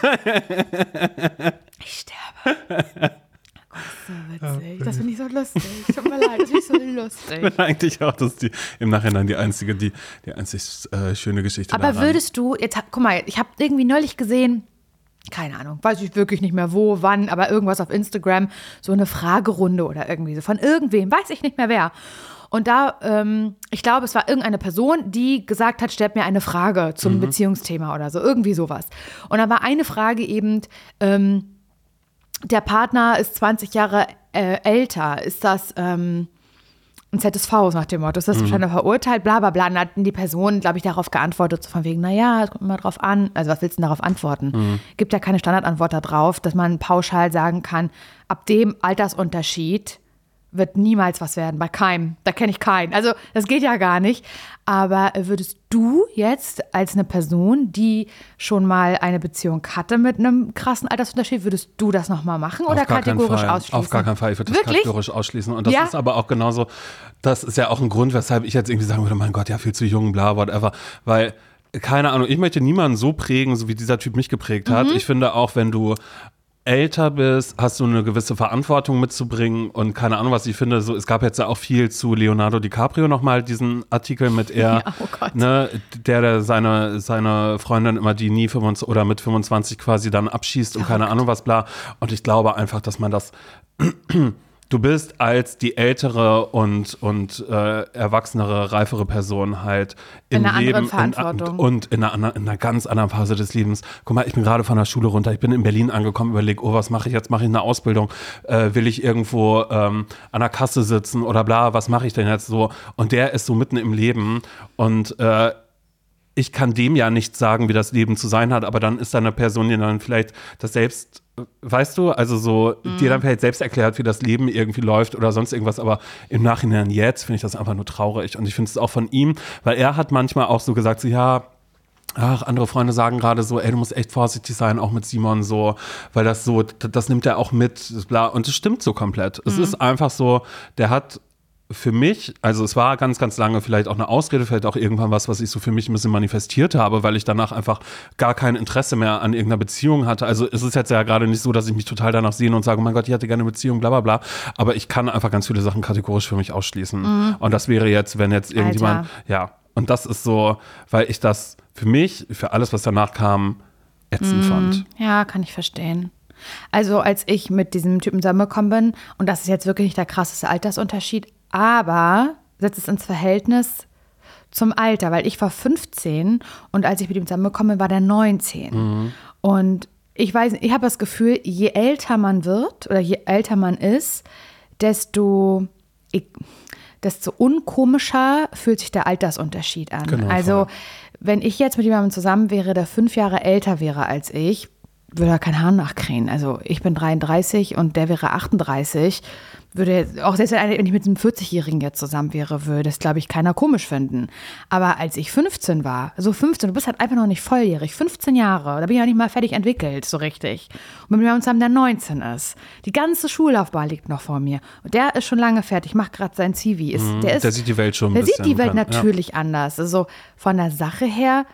Ich sterbe. Oh Gott, ist so witzig. Das finde ich so lustig. Tut mir leid, das finde ich so lustig. eigentlich auch, das ist die, im Nachhinein die einzige, die, die einzig äh, schöne Geschichte Aber daran. würdest du, jetzt guck mal, ich habe irgendwie neulich gesehen, keine Ahnung, weiß ich wirklich nicht mehr wo, wann, aber irgendwas auf Instagram, so eine Fragerunde oder irgendwie so von irgendwem, weiß ich nicht mehr wer. Und da, ähm, ich glaube, es war irgendeine Person, die gesagt hat, stellt mir eine Frage zum Beziehungsthema oder so, irgendwie sowas. Und da war eine Frage eben, ähm, der Partner ist 20 Jahre äh, älter, ist das ähm, ein ZSV nach dem Motto, ist das wahrscheinlich verurteilt, bla bla bla. Und hat die Person, glaube ich, darauf geantwortet, so von wegen, naja, es kommt immer drauf an. Also was willst du denn darauf antworten? Gibt ja keine Standardantwort darauf, dass man pauschal sagen kann, ab dem Altersunterschied wird niemals was werden, bei keinem. Da kenne ich keinen. Also das geht ja gar nicht. Aber würdest du jetzt als eine Person, die schon mal eine Beziehung hatte mit einem krassen Altersunterschied, würdest du das nochmal machen oder kategorisch ausschließen? Auf gar keinen Fall. Ich würde das Wirklich? kategorisch ausschließen. Und das Ja? ist aber auch genauso, das ist ja auch ein Grund, weshalb ich jetzt irgendwie sagen würde, mein Gott, ja, viel zu jung, bla, whatever. Weil, keine Ahnung, ich möchte niemanden so prägen, so wie dieser Typ mich geprägt hat. Mhm. Ich finde auch, wenn du älter bist, hast du eine gewisse Verantwortung mitzubringen und keine Ahnung, was ich finde, so, es gab jetzt ja auch viel zu Leonardo DiCaprio nochmal diesen Artikel mit er, Ja, oh Gott. ne, der, der seine, seine Freundin immer die nie 25 oder mit 25 quasi dann abschießt und keine Ahnung was, bla. Und ich glaube einfach, dass man das du bist als die ältere und, und äh, erwachsenere, reifere Person halt im In einer anderen Leben Verantwortung. In, und in einer, in einer ganz anderen Phase des Lebens. Guck mal, ich bin gerade von der Schule runter, ich bin in Berlin angekommen, überlege, oh, was mache ich jetzt? Mache ich eine Ausbildung? Äh, will ich irgendwo ähm, an der Kasse sitzen oder bla, was mache ich denn jetzt so? Und der ist so mitten im Leben und äh, ich kann dem ja nicht sagen, wie das Leben zu sein hat, aber dann ist da eine Person, die dann vielleicht das selbst, weißt du, also so, die dann vielleicht selbst erklärt, wie das Leben irgendwie läuft oder sonst irgendwas, aber im Nachhinein jetzt finde ich das einfach nur traurig und ich finde es auch von ihm, weil er hat manchmal auch so gesagt, so, ja, Ach, andere Freunde sagen gerade so, ey, du musst echt vorsichtig sein, auch mit Simon so, weil das so, das nimmt er auch mit, bla. Und es stimmt so komplett. Es ist einfach so, der hat für mich, also es war ganz, ganz lange vielleicht auch eine Ausrede, vielleicht auch irgendwann was, was ich so für mich ein bisschen manifestiert habe, weil ich danach einfach gar kein Interesse mehr an irgendeiner Beziehung hatte. Also es ist jetzt ja gerade nicht so, dass ich mich total danach sehne und sage, oh mein Gott, ich hatte gerne eine Beziehung, bla bla bla. Aber ich kann einfach ganz viele Sachen kategorisch für mich ausschließen. Und das wäre jetzt, wenn jetzt irgendjemand, ja, und das ist so, weil ich das für mich, für alles, was danach kam, ätzend fand. Ja, kann ich verstehen. Also als ich mit diesem Typen zusammengekommen bin, und das ist jetzt wirklich nicht der krasseste Altersunterschied, aber setzt es ins Verhältnis zum Alter, weil ich war 15 und als ich mit ihm zusammengekommen bin, war der 19. Und ich weiß, ich habe das Gefühl, je älter man wird oder je älter man ist, desto, ich, desto unkomischer fühlt sich der Altersunterschied an. Genau, also, voll. wenn ich jetzt mit jemandem zusammen wäre, der fünf Jahre älter wäre als ich, würde er kein Haar nachkrähen. Also, ich bin 33 und der wäre 38. Würde auch selbst wenn ich mit einem 40-Jährigen jetzt zusammen wäre, würde das, glaube ich, keiner komisch finden. Aber als ich 15 war, so 15, du bist halt einfach noch nicht volljährig, 15 Jahre, da bin ich ja nicht mal fertig entwickelt, so richtig. Und mit jemandem zusammen, der 19 ist. Die ganze Schullaufbahn liegt noch vor mir. Und der ist schon lange fertig, macht gerade sein Zivi. Ist, der, ist, Mhm. der sieht die Welt schon der sieht die Welt ja. natürlich anders. Also von der Sache her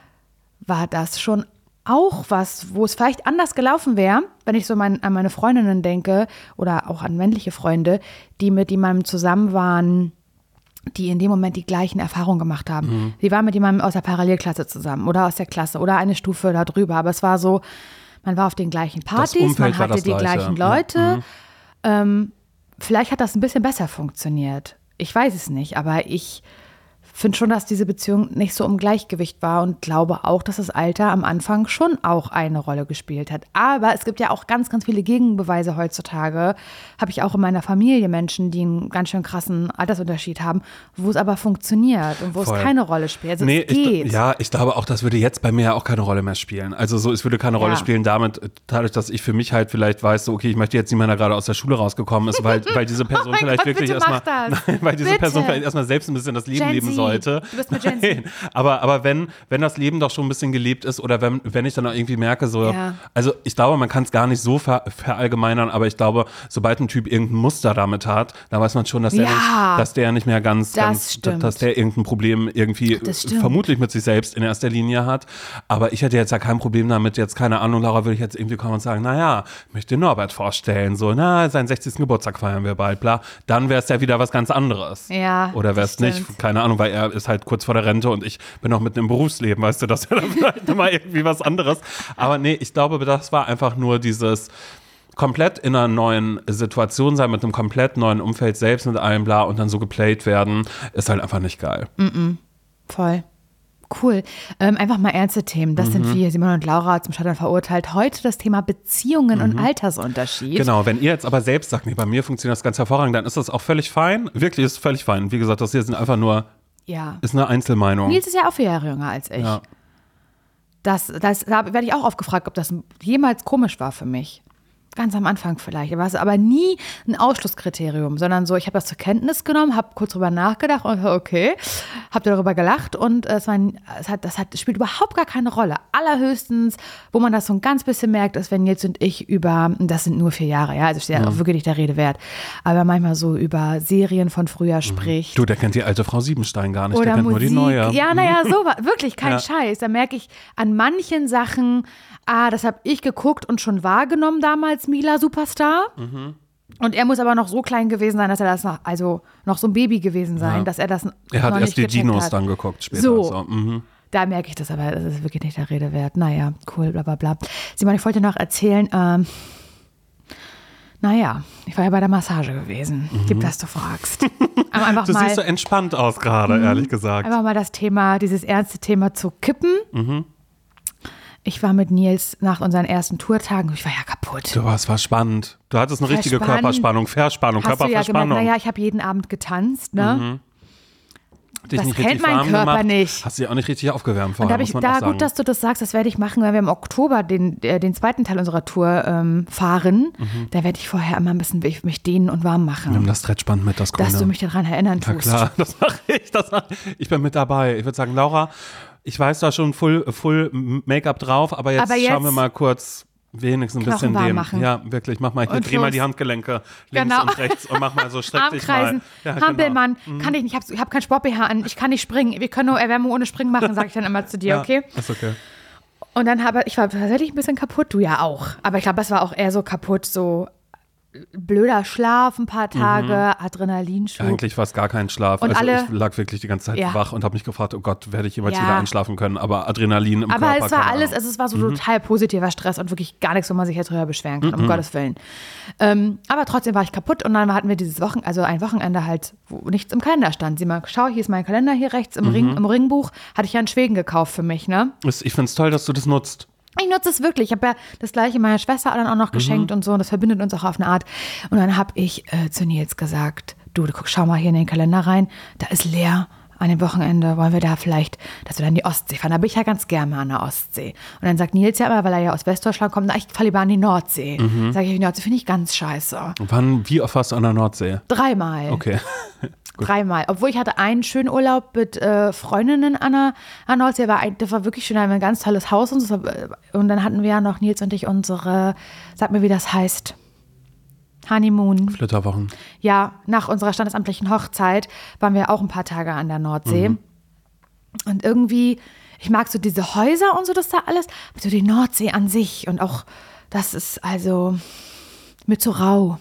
war das schon auch was, wo es vielleicht anders gelaufen wäre, wenn ich so mein, an meine Freundinnen denke oder auch an männliche Freunde, die mit jemandem zusammen waren, die in dem Moment die gleichen Erfahrungen gemacht haben. Mhm. Die waren mit jemandem aus der Parallelklasse zusammen oder aus der Klasse oder eine Stufe darüber. Aber es war so, man war auf den gleichen Partys, man hatte die Gleiche, gleichen ja. Mhm. Leute. Ähm, vielleicht hat das ein bisschen besser funktioniert. Ich weiß es nicht, aber ich finde schon, dass diese Beziehung nicht so im Gleichgewicht war und glaube auch, dass das Alter am Anfang schon auch eine Rolle gespielt hat. Aber es gibt ja auch ganz, ganz viele Gegenbeweise heutzutage. Habe ich auch in meiner Familie Menschen, die einen ganz schön krassen Altersunterschied haben, wo es aber funktioniert und wo Voll. es keine Rolle spielt. Also Nee, ich, ja, ich glaube auch, das würde jetzt bei mir ja auch keine Rolle mehr spielen. Also so, es würde keine Rolle Ja. spielen damit, dadurch, dass ich für mich halt vielleicht weiß, so, okay, ich möchte jetzt niemand, der gerade aus der Schule rausgekommen ist, weil, weil diese Person Oh vielleicht Gott, wirklich erstmal, weil diese Bitte. Person vielleicht erstmal selbst ein bisschen das Leben Gen leben Z. sollte. Du bist mit Gen Z. Aber, aber wenn, wenn das Leben doch schon ein bisschen gelebt ist oder wenn, wenn ich dann auch irgendwie merke, so, Ja. also ich glaube, man kann es gar nicht so ver, verallgemeinern, aber ich glaube, sobald ein Typ irgendein Muster damit hat, dann weiß man schon, dass der, Ja. nicht, dass der nicht mehr ganz, Das ganz dass der irgendein Problem irgendwie vermutlich mit sich selbst in erster Linie hat. Aber ich hätte jetzt ja kein Problem damit, jetzt keine Ahnung, Laura würde ich jetzt irgendwie kommen und sagen, naja, ich möchte Norbert vorstellen, so, na, seinen 60. Geburtstag feiern wir bald, bla. Dann wäre es ja wieder was ganz anderes. Ja, Oder wäre es nicht, keine Ahnung, weil er ist halt kurz vor der Rente und ich bin noch mitten im Berufsleben, weißt du, das ist ja dann vielleicht nochmal irgendwie was anderes. Aber nee, ich glaube, das war einfach nur dieses komplett in einer neuen Situation sein, mit einem komplett neuen Umfeld, selbst mit allem bla und dann so geplayt werden, ist halt einfach nicht geil. Voll. Cool. Ähm, einfach mal ernste Themen. Das Mhm. sind wir, Simon und Laura, zum Scheitern verurteilt. Heute das Thema Beziehungen und Altersunterschied. Mhm. Genau, wenn ihr jetzt aber selbst sagt, nee, bei mir funktioniert das ganz hervorragend, dann ist das auch völlig fein. Wirklich ist völlig fein. Wie gesagt, das hier sind einfach nur, Ja. ist eine Einzelmeinung. Nils ist ja auch vier Jahre jünger als ich. Ja. Das, das, da werde ich auch oft gefragt, ob das jemals komisch war für mich. Ganz am Anfang vielleicht. War es aber nie ein Ausschlusskriterium, sondern so, ich habe das zur Kenntnis genommen, habe kurz drüber nachgedacht und okay, habe darüber gelacht und es, war, es, hat, das hat, spielt überhaupt gar keine Rolle. Allerhöchstens, wo man das so ein ganz bisschen merkt, ist, wenn Nils und ich über, das sind nur vier Jahre, ja, also steht ja auch wirklich nicht der Rede wert, aber manchmal so über Serien von früher spricht. Du, der kennt die alte Frau Siebenstein gar nicht, der Oder kennt Musik. nur die neue. Ja, naja, so wa- wirklich kein Ja. Scheiß. Da merke ich an manchen Sachen, ah, das habe ich geguckt und schon wahrgenommen damals, Mila Superstar. Mhm. Und er muss aber noch so klein gewesen sein, dass er das noch, also noch so ein Baby gewesen sein, Ja. dass er das Er hat erst die Dinos hat. dann geguckt später. So. mhm. Da merke ich das aber, das ist wirklich nicht der Rede wert. Naja, cool, bla bla bla. Simon, ich wollte noch erzählen, ähm, naja, ich war ja bei der Massage gewesen. Gib, dass du fragst. Aber einfach Mhm. Du mal, siehst so entspannt aus gerade, ehrlich gesagt. Einfach mal das Thema, dieses ernste Thema zu kippen. Mhm. Ich war mit Nils nach unseren ersten Tourtagen, ich war ja kaputt. Du, es war spannend. Du hattest eine richtige. Körperspannung, Verspannung, Hast du ja gemerkt, Körperverspannung. naja, ich habe jeden Abend getanzt, ne? Dich das richtig mein Körper gemacht. nicht. Hast du ja auch nicht richtig aufgewärmt Und vorher, da habe muss ich, man da auch sagen. gut, dass du das sagst, das werde ich machen, wenn wir im Oktober den, äh, den zweiten Teil unserer Tour ähm, fahren. Mhm. Da werde ich vorher immer ein bisschen mich mich dehnen und warm machen. Nimm das Stretchband mit, das Grüne. dass du mich daran erinnern Na tust. klar, das mache ich. Das mach ich. ich bin mit dabei. Ich würde sagen, Laura, ich weiß da schon full, full Make-up drauf, aber jetzt, Aber jetzt schauen wir mal kurz wenigstens ein bisschen den. machen. Ja, wirklich, mach mal. Ich Und dreh mal die Handgelenke links Genau. und rechts und mach mal so, streck dich mal. Ja, genau. Hampelmann, kann ich nicht, ich habe hab kein Sport-BH an, ich kann nicht springen, wir können nur Erwärmung ohne Springen machen, sage ich dann immer zu dir, Ja, okay? Ist okay. Und dann habe ich war tatsächlich ein bisschen kaputt, du ja auch. Aber ich glaube, es war auch eher so kaputt, so blöder Schlaf ein paar Tage, Adrenalinschub. Mhm. Eigentlich war es gar kein Schlaf. Und also alle- ich lag wirklich die ganze Zeit Ja. wach und habe mich gefragt, oh Gott, werde ich jemals Ja. wieder einschlafen können? Aber Adrenalin im Aber Körper. es war alles, also es war so Mhm. total positiver Stress und wirklich gar nichts, wo man sich jetzt drüber beschweren Mhm. kann, um Gottes Willen. Ähm, aber trotzdem war ich kaputt und dann hatten wir dieses Wochen, also ein Wochenende halt, wo nichts im Kalender stand. Sieh mal, schau, hier ist mein Kalender hier rechts im, Mhm. Ring, im Ringbuch. Hatte ich ja in Schweden gekauft für mich, ne? Ich finde es toll, dass du das nutzt. Ich nutze es wirklich. Ich habe ja das gleiche meiner Schwester dann auch Mhm. noch geschenkt und so. Und das verbindet uns auch auf eine Art. Und dann habe ich äh, zu Nils gesagt, du, guck, schau mal hier in den Kalender rein, da ist leer. An dem Wochenende wollen wir da vielleicht, dass wir dann die Ostsee fahren. Da bin ich ja ganz gerne an der Ostsee. Und dann sagt Nils ja immer, weil er ja aus Westdeutschland kommt, na, ich fahre lieber an die Nordsee. Mhm. Sag ich, die Nordsee finde ich ganz scheiße. Wann, wie oft warst du an der Nordsee? Dreimal. Okay. Dreimal. Obwohl ich hatte einen schönen Urlaub mit äh, Freundinnen an der, an Nordsee. War ein, das war wirklich schön. Da haben wir ein ganz tolles Haus. Und, so. und dann hatten wir ja noch, Nils und ich, unsere, sag mir, wie das heißt. Honeymoon. Flitterwochen. Ja, nach unserer standesamtlichen Hochzeit waren wir auch ein paar Tage an der Nordsee. Und irgendwie, ich mag so diese Häuser und so, das da alles, aber so die Nordsee an sich und auch, das ist also mit so rau.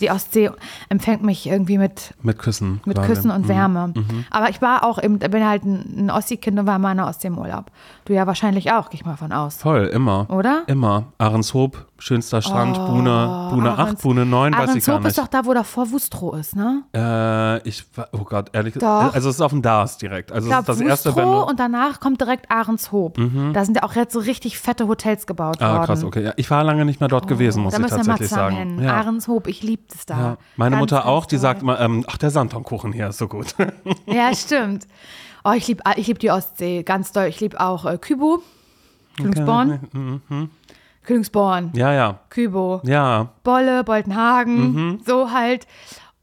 Die Ostsee empfängt mich irgendwie mit, Mit Küssen. mit. Küssen und Wärme. Aber ich war auch eben, bin halt ein, Ossi-Kind und war mal in der Ostsee im Urlaub. Du ja wahrscheinlich auch, gehe ich mal von aus. Voll, immer. Oder? Immer. Ahrenshoop, schönster Strand, Bune, Bune 8, Ahrens- Bune 9, weiß ich gar Ahrenshoop nicht. ist doch da, wo davor Wustrow ist, ne? Äh, ich, oh Gott, ehrlich Doch. Also es ist auf dem Dars direkt. Also Ich es ist das erste, wenn Wustrow du, und danach kommt direkt Ahrenshoop. Da sind ja auch jetzt so richtig fette Hotels gebaut worden. Ah, krass, okay. Ja, ich war lange nicht mehr dort gewesen, muss ich tatsächlich sagen. hin. Ja. Ahrenshoop, ich liebe es da. Ja. Meine Ganz, Mutter ganz auch, die toll. sagt immer, ähm, ach, der Sandtornkuchen hier ist so gut. Ja, stimmt. Oh, ich liebe ich lieb die Ostsee, ganz doll. Ich liebe auch äh, Kübo, Kühlungsborn. Kühlungsborn, ja, ja, Kübo, ja. Bolle, Boltenhagen, Mhm. so halt.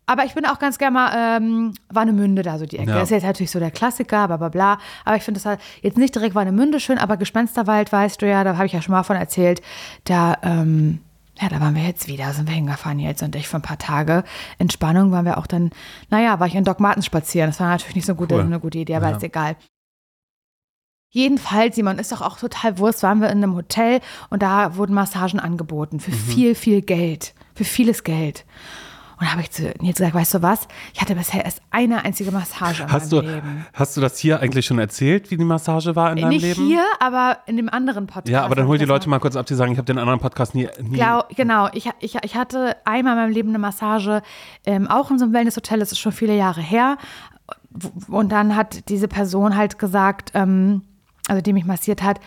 Aber ich bin auch ganz gerne mal ähm, Warnemünde da, so die Ecke. Ja. Das ist jetzt natürlich so der Klassiker, bla bla bla. Aber ich finde das halt jetzt nicht direkt Warnemünde schön, aber Gespensterwald, weißt du ja, da habe ich ja schon mal von erzählt. Da, ähm, ja, da waren wir jetzt wieder, sind wir hingefahren jetzt und ich für ein paar Tage. Entspannung waren wir auch dann, naja, war ich in Doc Martens spazieren. Das war natürlich nicht so gute, Cool. eine gute Idee, aber Ja. ist egal. Jedenfalls, Simon, ist doch auch total Wurst, waren wir in einem Hotel und da wurden Massagen angeboten Mhm. für viel, viel Geld. Für vieles Geld. Und habe ich zu Nils gesagt, weißt du was? Ich hatte bisher erst eine einzige Massage in Hast meinem du, Leben. hast du das hier eigentlich schon erzählt, wie die Massage war in deinem Nicht Leben? hier, aber in dem anderen Podcast. Ja, aber dann hol die Leute mal kurz ab, die sagen, ich habe den anderen Podcast nie. nie Genau, genau. Ich, ich, ich hatte einmal in meinem Leben eine Massage, ähm, auch in so einem Wellnesshotel, das ist schon viele Jahre her. Und dann hat diese Person halt gesagt, ähm, also die mich massiert hat,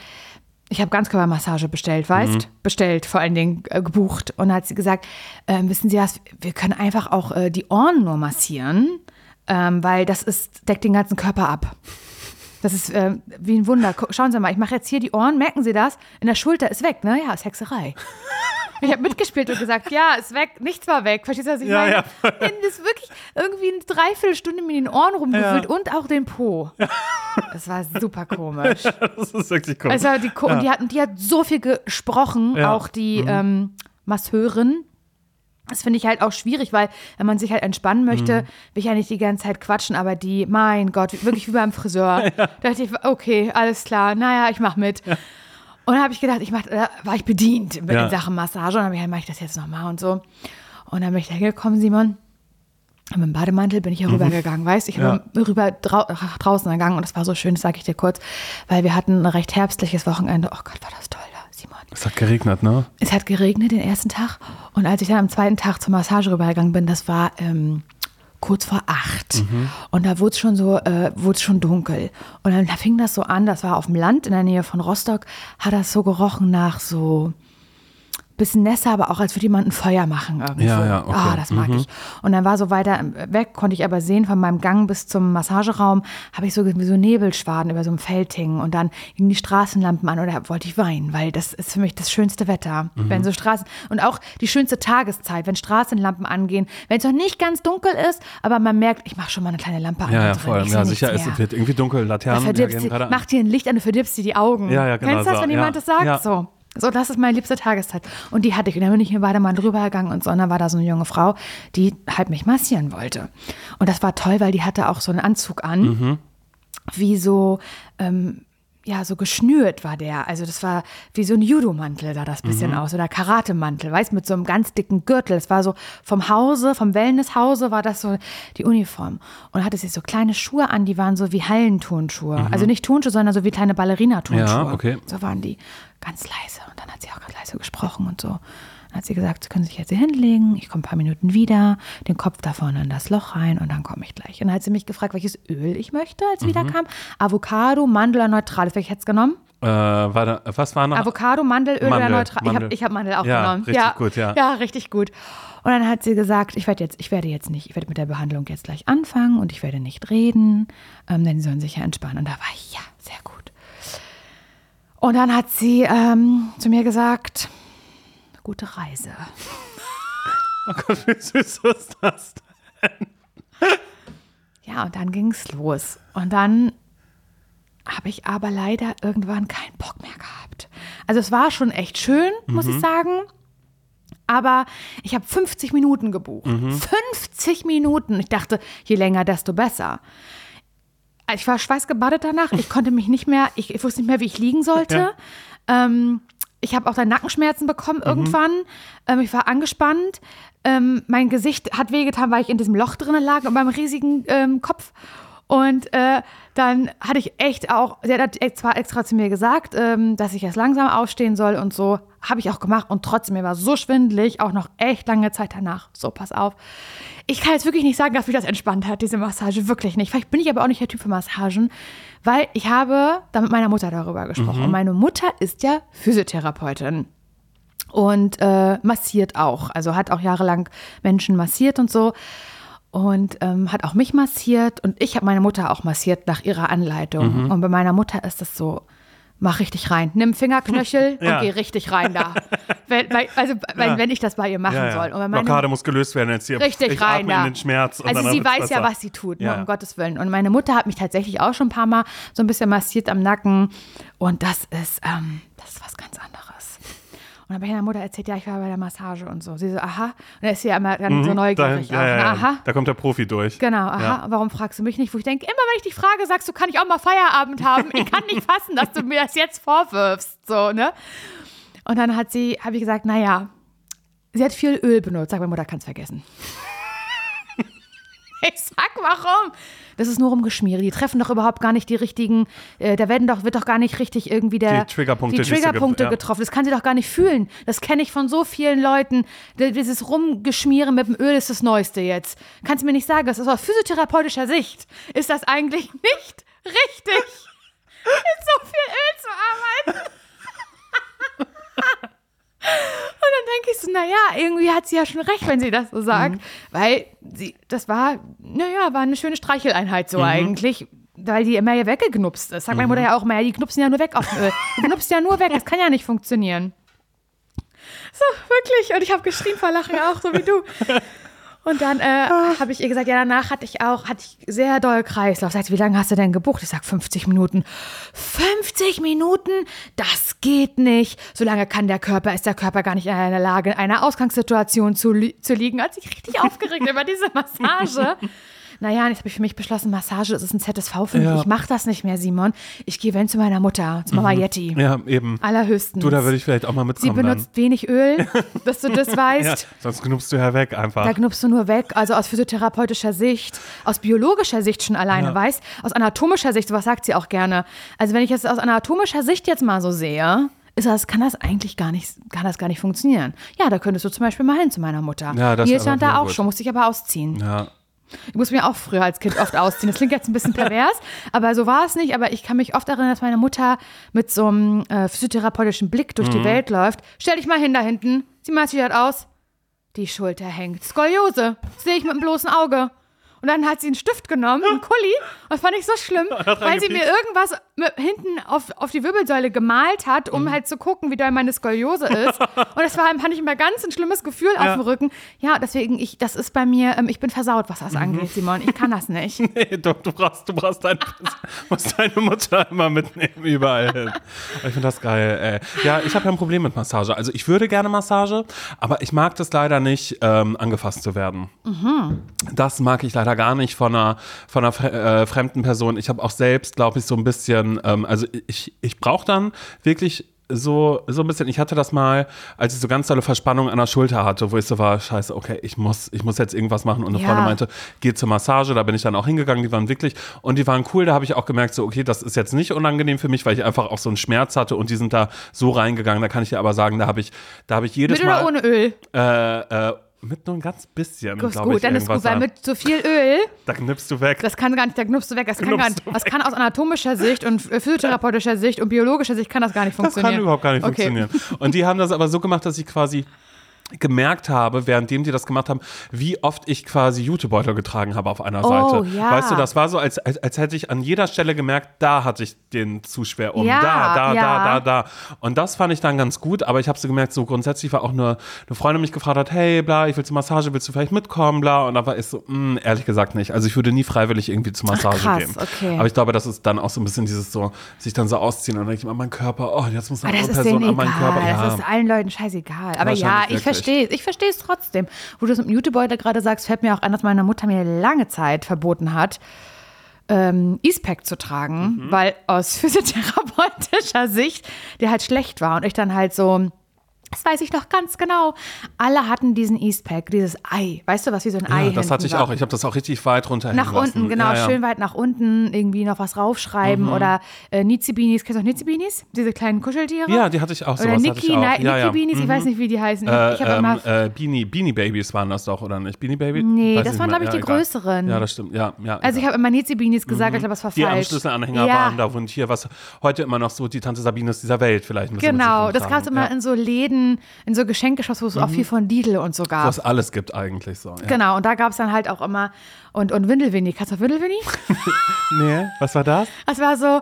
ich habe Ganzkörpermassage bestellt, weißt? Bestellt, vor allen Dingen äh, gebucht. Und hat sie gesagt, ähm, wissen Sie was, wir können einfach auch äh, die Ohren nur massieren, ähm, weil das ist, deckt den ganzen Körper ab. Das ist äh, wie ein Wunder. Schauen Sie mal, ich mache jetzt hier die Ohren, merken Sie das? In der Schulter ist weg, ne? Ja, ist Hexerei. Ich habe mitgespielt und gesagt, ja, ist weg, nichts war weg. Verstehst du, was ich Ja, meine? ja. Das ist wirklich irgendwie eine Dreiviertelstunde mir in den Ohren rumgewühlt und auch den Po. Das war super komisch. Das ist wirklich cool. Also die, Ko und die, hat, und die hat so viel gesprochen, Ja. Mhm. auch die ähm, Masseurin. Das finde ich halt auch schwierig, weil wenn man sich halt entspannen möchte, Mhm. will ich ja nicht die ganze Zeit quatschen, aber die, mein Gott, wirklich wie beim Friseur. Da dachte ich, okay, alles klar, naja, ich mach mit. Und dann habe ich gedacht, ich mach, da war ich bedient in Ja. Sachen Massage und dann habe ich, ja, mache ich das jetzt nochmal und so. Und dann bin ich da hingekommen, Simon. Mit dem Bademantel bin ich hier rübergegangen, weißt Ich Mhm. Ja. bin rüber drau draußen gegangen und das war so schön, das sage ich dir kurz, weil wir hatten ein recht herbstliches Wochenende. Oh Gott, war das toll da, Simon. es hat geregnet, ne? Es hat geregnet den ersten Tag und als ich dann am zweiten Tag zur Massage rübergegangen bin, das war ähm, kurz vor acht und da wurde es schon so, äh, wurde es schon dunkel und dann fing das so an, das war auf dem Land in der Nähe von Rostock, hat das so gerochen nach so bisschen nässer, aber auch als würde jemand ein Feuer machen irgendwo. Ja, ja, okay. Ah, das mag ich. Und dann war so weiter weg, konnte ich aber sehen, von meinem Gang bis zum Massageraum habe ich so wie so Nebelschwaden über so einem Feld hingen und dann gingen die Straßenlampen an und da wollte ich weinen, weil das ist für mich das schönste Wetter. Mhm. Wenn so Straßen und auch die schönste Tageszeit, wenn Straßenlampen angehen, wenn es noch nicht ganz dunkel ist, aber man merkt, ich mache schon mal eine kleine Lampe an. Ja, ja, voll. Ja, sicher, nichts es mehr. wird irgendwie dunkel. Laternen an. mach dir ein Licht an, du verdirbst dir die Augen. Ja, ja, genau Kennst du das, so. wenn jemand Ja, das sagt? ja. So. So, das ist meine liebste Tageszeit. Und die hatte ich. Und dann bin ich hier weiter mal drüber gegangen und so. Und dann war da so eine junge Frau, die halt mich massieren wollte. Und das war toll, weil die hatte auch so einen Anzug an. Mhm. Wie so, ähm, ja, so geschnürt war der. Also das war wie so ein Judo-Mantel sah das bisschen Mhm. aus. Oder Karatemantel, weißt mit so einem ganz dicken Gürtel. Es war so vom Hause, vom Wellnesshause war das so die Uniform. Und hatte sie so kleine Schuhe an, die waren so wie Hallenturnschuhe. Also nicht Turnschuhe, sondern so wie kleine Ballerina-Turnschuhe. Mhm. Ja, okay. So waren die ganz leise. Und dann hat sie auch ganz leise gesprochen und so. Hat sie gesagt, Sie können sich jetzt hier hinlegen, ich komme ein paar Minuten wieder, den Kopf da vorne in das Loch rein und dann komme ich gleich. Und dann hat sie mich gefragt, welches Öl ich möchte, als Mhm. ich wiederkam. Avocado, Mandel oder neutrales. Welches hätte es genommen? Äh, war da, was war noch? Avocado, Mandel, Öl Mandel, oder neutral. Ich habe hab Mandel auch Ja, genommen. richtig gut, ja. Ja, richtig gut. Und dann hat sie gesagt, ich werde jetzt, ich werde jetzt nicht, ich werde mit der Behandlung jetzt gleich anfangen und ich werde nicht reden, ähm, denn sie sollen sich ja entspannen. Und da war ich, ja, sehr gut. Und dann hat sie ähm, zu mir gesagt, gute Reise. Oh Gott, wie süß ist das denn? Ja, und dann ging es los. Und dann habe ich aber leider irgendwann keinen Bock mehr gehabt. Also es war schon echt schön, muss ich sagen. Aber ich habe 50 Minuten gebucht. 50 Minuten. Ich dachte, je länger, desto besser. Ich war schweißgebadet danach. Ich konnte mich nicht mehr, ich, ich wusste nicht mehr, wie ich liegen sollte. Ähm, ich habe auch dann Nackenschmerzen bekommen irgendwann. Ähm, ich war angespannt. Ähm, mein Gesicht hat wehgetan, weil ich in diesem Loch drinnen lag und meinem riesigen ähm, Kopf. Und äh, dann hatte ich echt auch, sie hat zwar extra zu mir gesagt, ähm, dass ich erst langsam aufstehen soll und so. Habe ich auch gemacht und trotzdem, mir war so schwindelig, auch noch echt lange Zeit danach. So, pass auf. Ich kann jetzt wirklich nicht sagen, dass mich das entspannt hat, diese Massage. Wirklich nicht. Vielleicht bin ich aber auch nicht der Typ für Massagen, weil ich habe da mit meiner Mutter darüber gesprochen. Und meine Mutter ist ja Physiotherapeutin und äh, massiert auch. Also hat auch jahrelang Menschen massiert und so. Und ähm, hat auch mich massiert und ich habe meine Mutter auch massiert nach ihrer Anleitung. Und bei meiner Mutter ist es so, mach richtig rein. Nimm Fingerknöchel Ja. und geh richtig rein da. wenn, also wenn, Ja. wenn ich das bei ihr machen Ja, soll. Und ja. meine, Blockade muss gelöst werden jetzt hier. Richtig ich rein, ja. in den Schmerz. Und also sie weiß ja, besser. was sie tut, Ja. ne, um Gottes Willen. Und meine Mutter hat mich tatsächlich auch schon ein paar Mal so ein bisschen massiert am Nacken. Und das ist, ähm, das ist was. Und dann habe ich meiner Mutter erzählt, ja, ich war bei der Massage und so. Sie so, aha. Und dann ist sie ja immer dann so Mhm, neugierig da, ja, ja, ne? ja. Aha. Da kommt der Profi durch. Genau, aha, warum fragst du mich nicht? Wo ich denke, immer wenn ich dich frage, sagst du, kann ich auch mal Feierabend haben? Ich kann nicht fassen, dass du mir das jetzt vorwirfst, so, ne? Und dann hat sie, habe ich gesagt, naja, sie hat viel Öl benutzt. Sag, meine Mutter kann es vergessen. ich sag, warum? Das ist nur rumgeschmiert. Die treffen doch überhaupt gar nicht die richtigen, äh, da werden doch, wird doch gar nicht richtig irgendwie der, Die Triggerpunkte, die sie ge- Triggerpunkte ja. getroffen. Das kann sie doch gar nicht fühlen. Das kenne ich von so vielen Leuten. Dieses Rumgeschmieren mit dem Öl ist das Neueste jetzt. Kannst du mir nicht sagen, das ist aus physiotherapeutischer Sicht. Ist das eigentlich nicht richtig, mit so viel Öl zu arbeiten? Und dann denke ich so, naja, irgendwie hat sie ja schon recht, wenn sie das so sagt. Mhm. Weil sie, das war, naja, war eine schöne Streicheleinheit Mhm. so eigentlich. Weil die immer ja weggenupst ist. Sagt meine Mutter ja auch immer, ja, die knupsen ja nur weg auf Öl. Du knupst ja nur weg, das kann ja nicht funktionieren. So, wirklich. Und ich habe geschrien vor Lachen auch, so wie du. Und dann äh, habe ich ihr gesagt, ja, danach hatte ich auch, hatte ich sehr doll Kreislauf. Sagt wie lange hast du denn gebucht? Ich sag 50 Minuten. 50 Minuten? Das geht nicht. So lange kann der Körper, ist der Körper gar nicht in der Lage, in einer Ausgangssituation zu, zu liegen. Hat sich richtig aufgeregt über diese Massage. Naja, jetzt habe ich für mich beschlossen, Massage, das ist ein ZSV für mich. Ja. Ich mache das nicht mehr, Simon. Ich gehe wenn zu meiner Mutter, zu Mama Yeti. Ja, eben. Allerhöchstens. Du, da würde ich vielleicht auch mal Sie mitkommen benutzt wenig Öl, dass du das dann. weißt. Ja, sonst knupst du ja weg einfach. Da knupst du nur weg, also aus physiotherapeutischer Sicht, aus biologischer Sicht schon alleine, Ja. weißt aus anatomischer Sicht, sowas sagt sie auch gerne. Also wenn ich es aus anatomischer Sicht jetzt mal so sehe, ist das, kann das eigentlich gar nicht, kann das gar nicht funktionieren. Ja, da könntest du zum Beispiel mal hin zu meiner Mutter. Ja, das Hier ist ja da auch gut. schon, musste ich aber ausziehen. ja. Ich muss mir auch früher als Kind oft ausziehen. Das klingt jetzt ein bisschen pervers, aber so war es nicht. Aber ich kann mich oft erinnern, dass meine Mutter mit so einem äh, physiotherapeutischen Blick durch Mhm. die Welt läuft. Stell dich mal hin da hinten. Sieh mal, wie das aus. Die Schulter hängt. Skoliose. Sehe ich mit dem bloßen Auge. Und dann hat sie einen Stift genommen, einen. Und das fand ich so schlimm, weil sie mir irgendwas hinten auf, auf die Wirbelsäule gemalt hat, um halt zu gucken, wie doll meine Skoliose ist. Und das war, fand ich immer ganz ein schlimmes Gefühl auf dem Rücken. Ja, deswegen, ich, das ist bei mir, ähm, ich bin versaut, was das angeht, Simon. Ich kann das nicht. Nee, du, du brauchst, du brauchst deine, musst deine Mutter immer mitnehmen, überall hin. Ich finde das geil, ey. Ja, ich habe ja ein Problem mit Massage. Also ich würde gerne Massage, aber ich mag das leider nicht, ähm, angefasst zu werden. Das mag ich leider gar nicht von einer, von einer äh, fremden Person. Ich habe auch selbst, glaube ich, so ein bisschen, ähm, also ich, ich brauche dann wirklich so, so ein bisschen, ich hatte das mal, als ich so ganz tolle Verspannung an der Schulter hatte, wo ich so war, scheiße, okay, ich muss, ich muss jetzt irgendwas machen. Und eine Ja. Freundin meinte, geh zur Massage, da bin ich dann auch hingegangen, die waren wirklich, und die waren cool, da habe ich auch gemerkt, so, okay, das ist jetzt nicht unangenehm für mich, weil ich einfach auch so einen Schmerz hatte und die sind da so reingegangen, da kann ich dir aber sagen, da habe ich, da habe ich jedes Mit Mal. oder ohne Öl? Äh, äh, mit nur ein ganz bisschen, Ist glaube ich, gut, dann ist gut, weil mit zu viel Öl, Da knippst du weg. das kann gar nicht, da knupst du weg, das kann, gar nicht, das kann aus anatomischer Sicht und physiotherapeutischer Sicht und biologischer Sicht kann das gar nicht Das funktionieren. kann überhaupt gar nicht Okay. funktionieren. Und die haben das aber so gemacht, dass ich quasi gemerkt habe, währenddem die das gemacht haben, wie oft ich quasi Jutebeutel getragen habe auf einer Oh, Seite. ja. Weißt du, das war so, als, als, als hätte ich an jeder Stelle gemerkt, da hatte ich den zu schwer um. Ja, da, da, ja. da, da, da. Und das fand ich dann ganz gut, aber ich habe so gemerkt, so grundsätzlich war auch nur eine Freundin mich gefragt hat, hey, bla, ich will zur Massage, willst du vielleicht mitkommen, bla. Und da war ich so, mh, ehrlich gesagt nicht. Also ich würde nie freiwillig irgendwie zur Massage krass, gehen. okay. Aber ich glaube, das ist dann auch so ein bisschen dieses so, sich dann so ausziehen und dann denke ich immer, mein Körper, oh, jetzt muss eine andere Person an meinen. Körper. Ja. Das ist allen Leuten scheißegal. Aber ja, ich wirklich. Verstehe Ich verstehe es trotzdem. Wo du es mit dem Jutebeutel gerade sagst, fällt mir auch an, dass meine Mutter mir lange Zeit verboten hat, ähm, E-Spec zu tragen, Mhm. weil aus physiotherapeutischer Sicht der halt schlecht war und ich dann halt so. Das weiß ich noch ganz genau. Alle hatten diesen Eastpack, dieses Ei. Weißt du, was wie so ein Ei Ja, das hatte ich war? auch. Ich habe das auch richtig weit runter Nach unten, genau, schön weit nach unten, irgendwie noch was raufschreiben Mhm. oder äh, Nizibinis. Kennst du auch Nizibinis? Diese kleinen Kuscheltiere? Ja, die hatte ich auch. Oder Sowas hatte Niki, ich auch. Ni- ja, ja. Niki Beanies, ich weiß nicht, wie die heißen. Ich, Äh, ich habe ähm, immer. äh, Beanie, Beanie Babies waren das doch, oder nicht? Beanie Baby? Nee, Weiß das waren, mehr. glaub ich, die egal. größeren. Ja, das stimmt. Ja, ja, Also ich ja. habe immer Nizibinis gesagt, ich glaube, das war die am falsch. Schlüsselanhänger ja, waren, da und hier, was heute immer noch so die Tante Sabines dieser Welt vielleicht. Genau, das gab es immer ja. Mhm. in so Läden, in so Geschenkeshops, wo es auch viel von Lidl und so Wo gab. es alles gibt eigentlich so. Ja. Genau, und da gab es dann halt auch immer, und, und Windelwinnie, kannst du Windelwinnie? Nee, was war das? Das war so,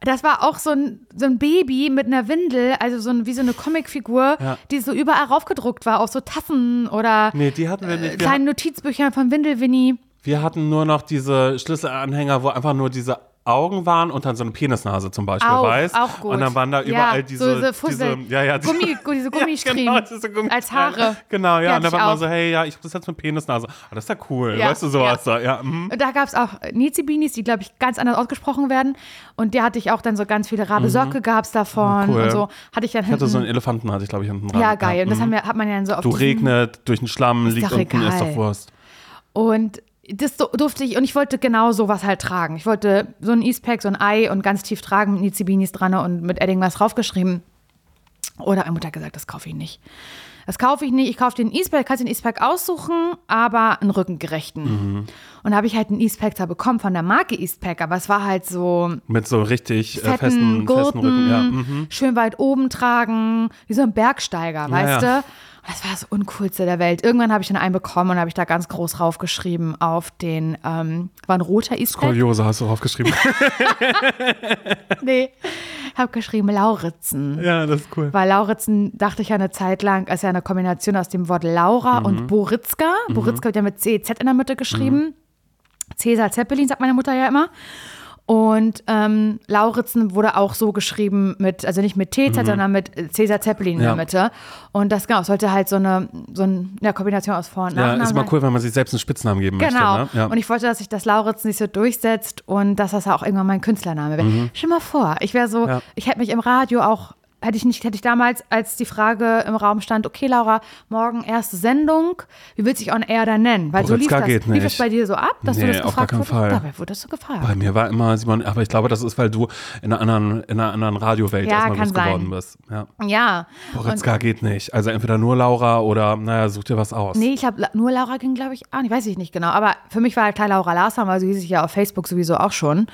das war auch so ein, so ein Baby mit einer Windel, also so ein, wie so eine Comicfigur, Ja. die so überall raufgedruckt war, auf so Tassen oder Nee, die hatten wir nicht. Wir, kleinen Notizbüchern von Windelwinnie. wir hatten nur noch diese Schlüsselanhänger, wo einfach nur diese Augen waren und dann so eine Penisnase zum Beispiel, Auch, weißt auch gut. Und dann waren da überall ja, diese, so diese, Fussel, diese, ja, ja, die- Gummi, diese Gummistriemen Ja, genau, diese Gummi- als Haare. Genau, ja. Und dann war man so, hey, ja, ich hab das jetzt mit Penisnase. Ah, das ist ja cool. Ja, weißt du, sowas da. Ja, mhm. Und da gab es auch Nizibinis, die, glaube ich, ganz anders ausgesprochen werden. Und die hatte ich auch dann so ganz viele Rabe Socke gab es davon. Mhm. Cool. Und so hatte ich dann Ich hatte hinten. so einen Elefanten, hatte ich, glaube ich, hinten dran. ja, geil. Und das mhm. wir, hat man ja dann so auf Du regnet, durch den Schlamm, liegt unten, ist egal. doch Wurst. Und das du- durfte ich, und ich wollte genau sowas halt tragen. Ich wollte so ein Eastpack, so ein Ei und ganz tief tragen mit Nizibinis dran und mit Edding was draufgeschrieben. Oder meine Mutter hat gesagt, das kaufe ich nicht. Das kaufe ich nicht. Ich kaufe den Eastpack, kannst den Eastpack aussuchen, aber einen rückengerechten. Mhm. Und da habe ich halt einen Eastpack da bekommen von der Marke Eastpack, aber es war halt so Mit so richtig äh, fetten festen, Gurten, festen Rücken. Ja, mhm. schön weit oben tragen, wie so ein Bergsteiger, weißt ja. du? Das war das Uncoolste der Welt. Irgendwann habe ich dann einen bekommen und habe ich da ganz groß raufgeschrieben auf den, ähm, war ein roter Eastpack? Skoliose hast du draufgeschrieben. Nee, habe geschrieben Lauritzen. ja, das ist cool. Weil Lauritzen, dachte ich ja eine Zeit lang, ist ja eine Kombination aus dem Wort Laura Mhm. und Boritzka. Boritzka wird ja mit CZ in der Mitte geschrieben. Cäsar Zeppelin, sagt meine Mutter ja immer. Und ähm, Lauritzen wurde auch so geschrieben mit, also nicht mit TZ, sondern mit Cäsar Zeppelin in Mhm. Ja. der Mitte. Und das genau, sollte halt so eine, so eine ja, Kombination aus Vor- und Ja, Nachnamen ist mal sein. cool, wenn man sich selbst einen Spitznamen geben Genau. möchte. Ne? Ja. Und ich wollte, dass sich das Lauritzen nicht so durchsetzt und dass das auch irgendwann mein Künstlername wäre. Stell mal vor, ich wäre so, Mhm. Ja. ich hätte mich im Radio auch, hätte ich nicht, hätte ich damals, als die Frage im Raum stand, okay, Laura, morgen erste Sendung, wie willst du dich on air dann nennen? Weil so lief das. geht Lief das bei dir so ab, dass Nee, du das auf gar gefragt keinen wurdest? Fall. Dabei wurdest du gefragt. Bei mir war immer Simon, aber ich glaube, das ist, weil du in einer anderen, in einer anderen Radiowelt Ja, erstmal groß geworden bist. Ja. ja. Boritzka geht nicht. Also entweder nur Laura oder, naja, such dir was aus. Nee, ich habe nur Laura ging, glaube ich, ah, nee, weiß ich nicht genau. Aber für mich war halt klar Laura Larsam, weil so hieß ich ja auf Facebook sowieso auch schon.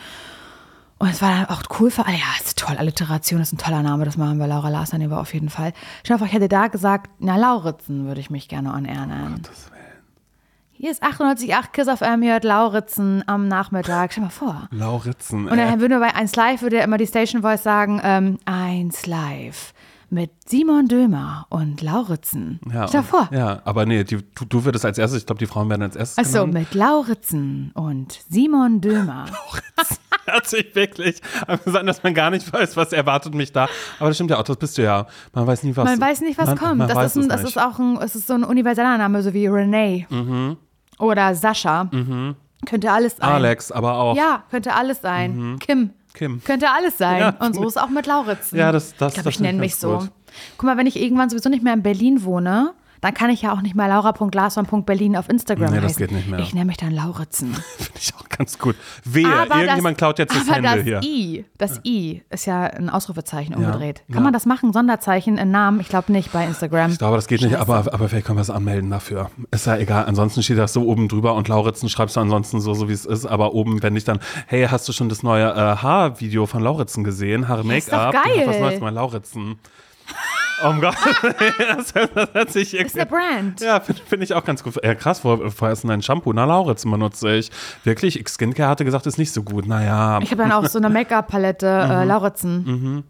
Und es war dann auch cool für alle. Ja, ist toll. Alliteration ist ein toller Name. Das machen wir Laura nehmen wir auf jeden Fall. Dir vor, ich hätte da gesagt, na, Lauritzen würde ich mich gerne on air nennen. Hier ist 98,8 Kiss auf M, hier hört Lauritzen am Nachmittag. Stell dir mal vor. Lauritzen. Und äh. dann würde bei 1 Live, würde immer die Station Voice sagen, ähm, 1 Live mit Simon Dömer und Lauritzen. ja, Stell dir vor. Ja, aber nee, die, du, du würdest als erstes, ich glaube, die Frauen werden als erstes Achso, mit Lauritzen und Simon Dömer. Hört sich wirklich an, sein, dass man gar nicht weiß, was erwartet mich da. Aber das stimmt ja auch, das bist du ja. Man weiß nie, was Man weiß nicht, was man, kommt. Man das ist, ein, das ist auch ein, es ist so ein universeller Name, so wie Renee oder Sascha. Könnte alles sein. Mhm. Alex, aber auch. Ja, könnte alles sein. Kim. Kim. Könnte alles sein. Ja, Und so ist auch mit Lauritzen. Ja, das- das- ich glaube, das ich nenne mich ich so. gut. Guck mal, wenn ich irgendwann sowieso nicht mehr in Berlin wohne, dann kann ich ja auch nicht mehr laura.glasmann.berlin auf Instagram Nee, das heißen. geht nicht mehr. Ich nenne mich dann Lauritzen. Finde ich auch ganz gut. Wehe, Aber irgendjemand das, klaut jetzt das aber Handle das hier. I, das I ist ja ein Ausrufezeichen umgedreht. Kann ja. man das machen? Sonderzeichen in Namen? Ich glaube nicht bei Instagram. Ich glaube, das geht nicht, aber, aber vielleicht können wir es anmelden dafür. Ist ja egal. Ansonsten steht das so oben drüber und Lauritzen schreibst du ansonsten so, so wie es ist. Aber oben, wenn ich dann, hey, hast du schon das neue äh, Haarvideo von Lauritzen gesehen? Haare ist doch Make-up? geil. Was Neues mal Lauritzen. Oh Gott, das, hört sich Ist eine Brand. Ja, finde find ich auch ganz gut. Ja, krass, wo, woher ist dein Shampoo? Na, Lauritz benutze ich. Wirklich, Skincare hatte gesagt, ist nicht so gut. Naja, Ich habe dann auch so eine Make-up-Palette, Mhm. äh, Lauritzen,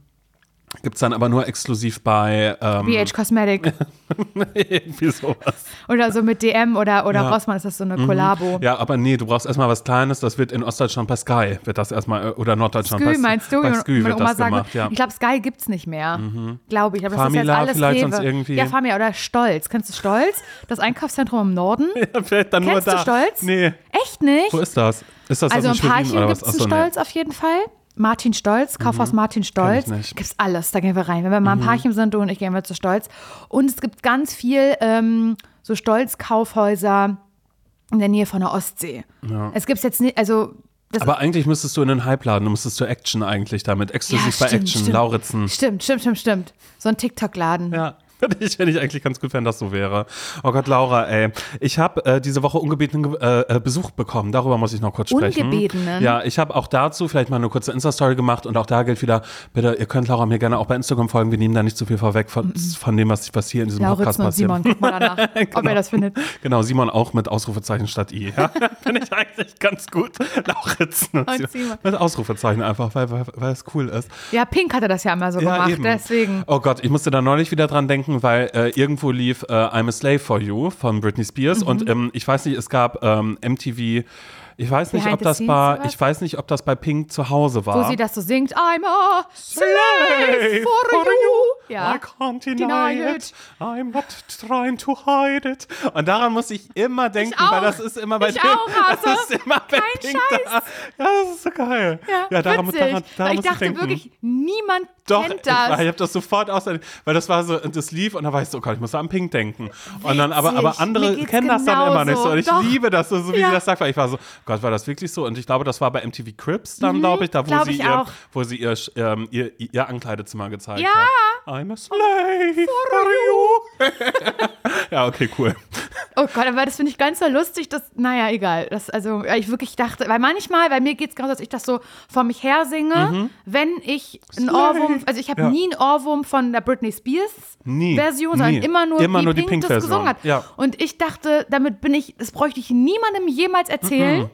gibt's dann aber nur exklusiv bei ähm, BH Cosmetic. irgendwie sowas. oder so mit DM oder, oder Ja. Mhm. Rossmann ist das so eine Kollabo. Ja, aber nee, du brauchst erstmal was Kleines. Das wird in Ostdeutschland bei Sky, wird das erstmal, äh, oder Norddeutschland Skü, bei, meinst du? bei Meine wird Oma das sagen, gemacht, ja. Mhm. Ich glaube, Sky gibt's nicht mehr. Glaube ich. Aber das ist Famila jetzt alles vielleicht Rewe. sonst irgendwie. Ja, Famila oder Stolz. Kennst du Stolz? Das Einkaufszentrum im Norden? Ja, vielleicht dann Kennst nur du da. Stolz? Nee, Echt nicht? wo ist das? Ist das Also in Parchim gibt es einen nee. Stolz auf jeden Fall. Martin Stolz, Kaufhaus Martin Stolz. Mhm. Mhm. Gibt's alles, da gehen wir rein. Wenn wir mal im Parchim sind, du und ich gehen wir zu Stolz. Und es gibt ganz viel ähm, so Stolz-Kaufhäuser in der Nähe von der Ostsee. Es gibt's jetzt nicht, also das Aber eigentlich müsstest du in den Hype laden, du müsstest zu Action eigentlich damit. Exklusiv bei Action, Lauritzen. Stimmt, stimmt, stimmt, stimmt. So ein TikTok-Laden. Ja. Finde ich, find ich eigentlich ganz gut, wenn das so wäre. Oh Gott, Laura, ey. Ich habe äh, diese Woche ungebetenen äh, äh, Besuch bekommen. Darüber muss ich noch kurz sprechen. Ungebetenen? Ja, ich habe auch dazu vielleicht mal eine kurze Insta-Story gemacht und auch da gilt wieder, bitte, ihr könnt Laura mir gerne auch bei Instagram folgen. Wir nehmen da nicht zu viel vorweg von, von dem, was, was hier in diesem Podcast Lauritzen und passiert. Simon, guck mal danach, ob er das findet. Genau, Simon auch mit Ausrufezeichen statt I. Ja? Finde ich eigentlich ganz gut. Lauritzen und, Simon. Mit Ausrufezeichen einfach, weil, weil, weil es cool ist. Ja, Pink hatte das ja immer so gemacht, deswegen. Oh Gott, ich musste da neulich wieder dran denken, weil äh, irgendwo lief äh, I'm a Slave for You von Britney Spears Mhm. und ähm, ich weiß nicht, es gab ähm, MTV. Ich weiß nicht, Behind ob das bei, sowas? ich weiß nicht, ob das bei Pink zu Hause war. Wo sie das so singt, I'm a slave for you. Ja. I can't deny, Deny it. I'm not trying to hide it. Und daran muss ich immer denken, auch. weil das ist immer bei Ich Pink. auch, das ist immer bei Kein Pink Scheiß. da. Ja, das ist so geil. Ja, daran, witzig. daran, daran ich muss dachte denken. wirklich, niemand Doch, kennt ich, das. ich habe das sofort aus, weil das war so, das lief und da war ich so, oh Gott, ich muss an Pink denken. Und dann, aber, aber Witzig. andere kennen das dann immer nicht so. Und ich. Doch. liebe das so, so wie Ja. sie das sagt, weil ich war so, Gott, war das wirklich so? Und ich glaube, das war bei MTV Cribs dann, glaube ich, da wo sie, ich ihr, auch. wo sie ihr, ähm, ihr, ihr Ankleidezimmer gezeigt Ja. hat. I'm a slave for you. ja, okay, cool. Oh Gott, aber das finde ich ganz so lustig, dass, naja, egal. Das, also, ich wirklich dachte, weil manchmal, bei mir geht es genauso, dass ich das so vor mich her singe, wenn ich einen. Ohrwurm, also ich habe Ja. nie einen Ohrwurm von der Britney Spears Nie, Version, sondern nie. immer nur, Immer wie nur die Pink das Pink-Version, gesungen hat. ja. Und ich dachte, damit bin ich, das bräuchte ich niemandem jemals erzählen.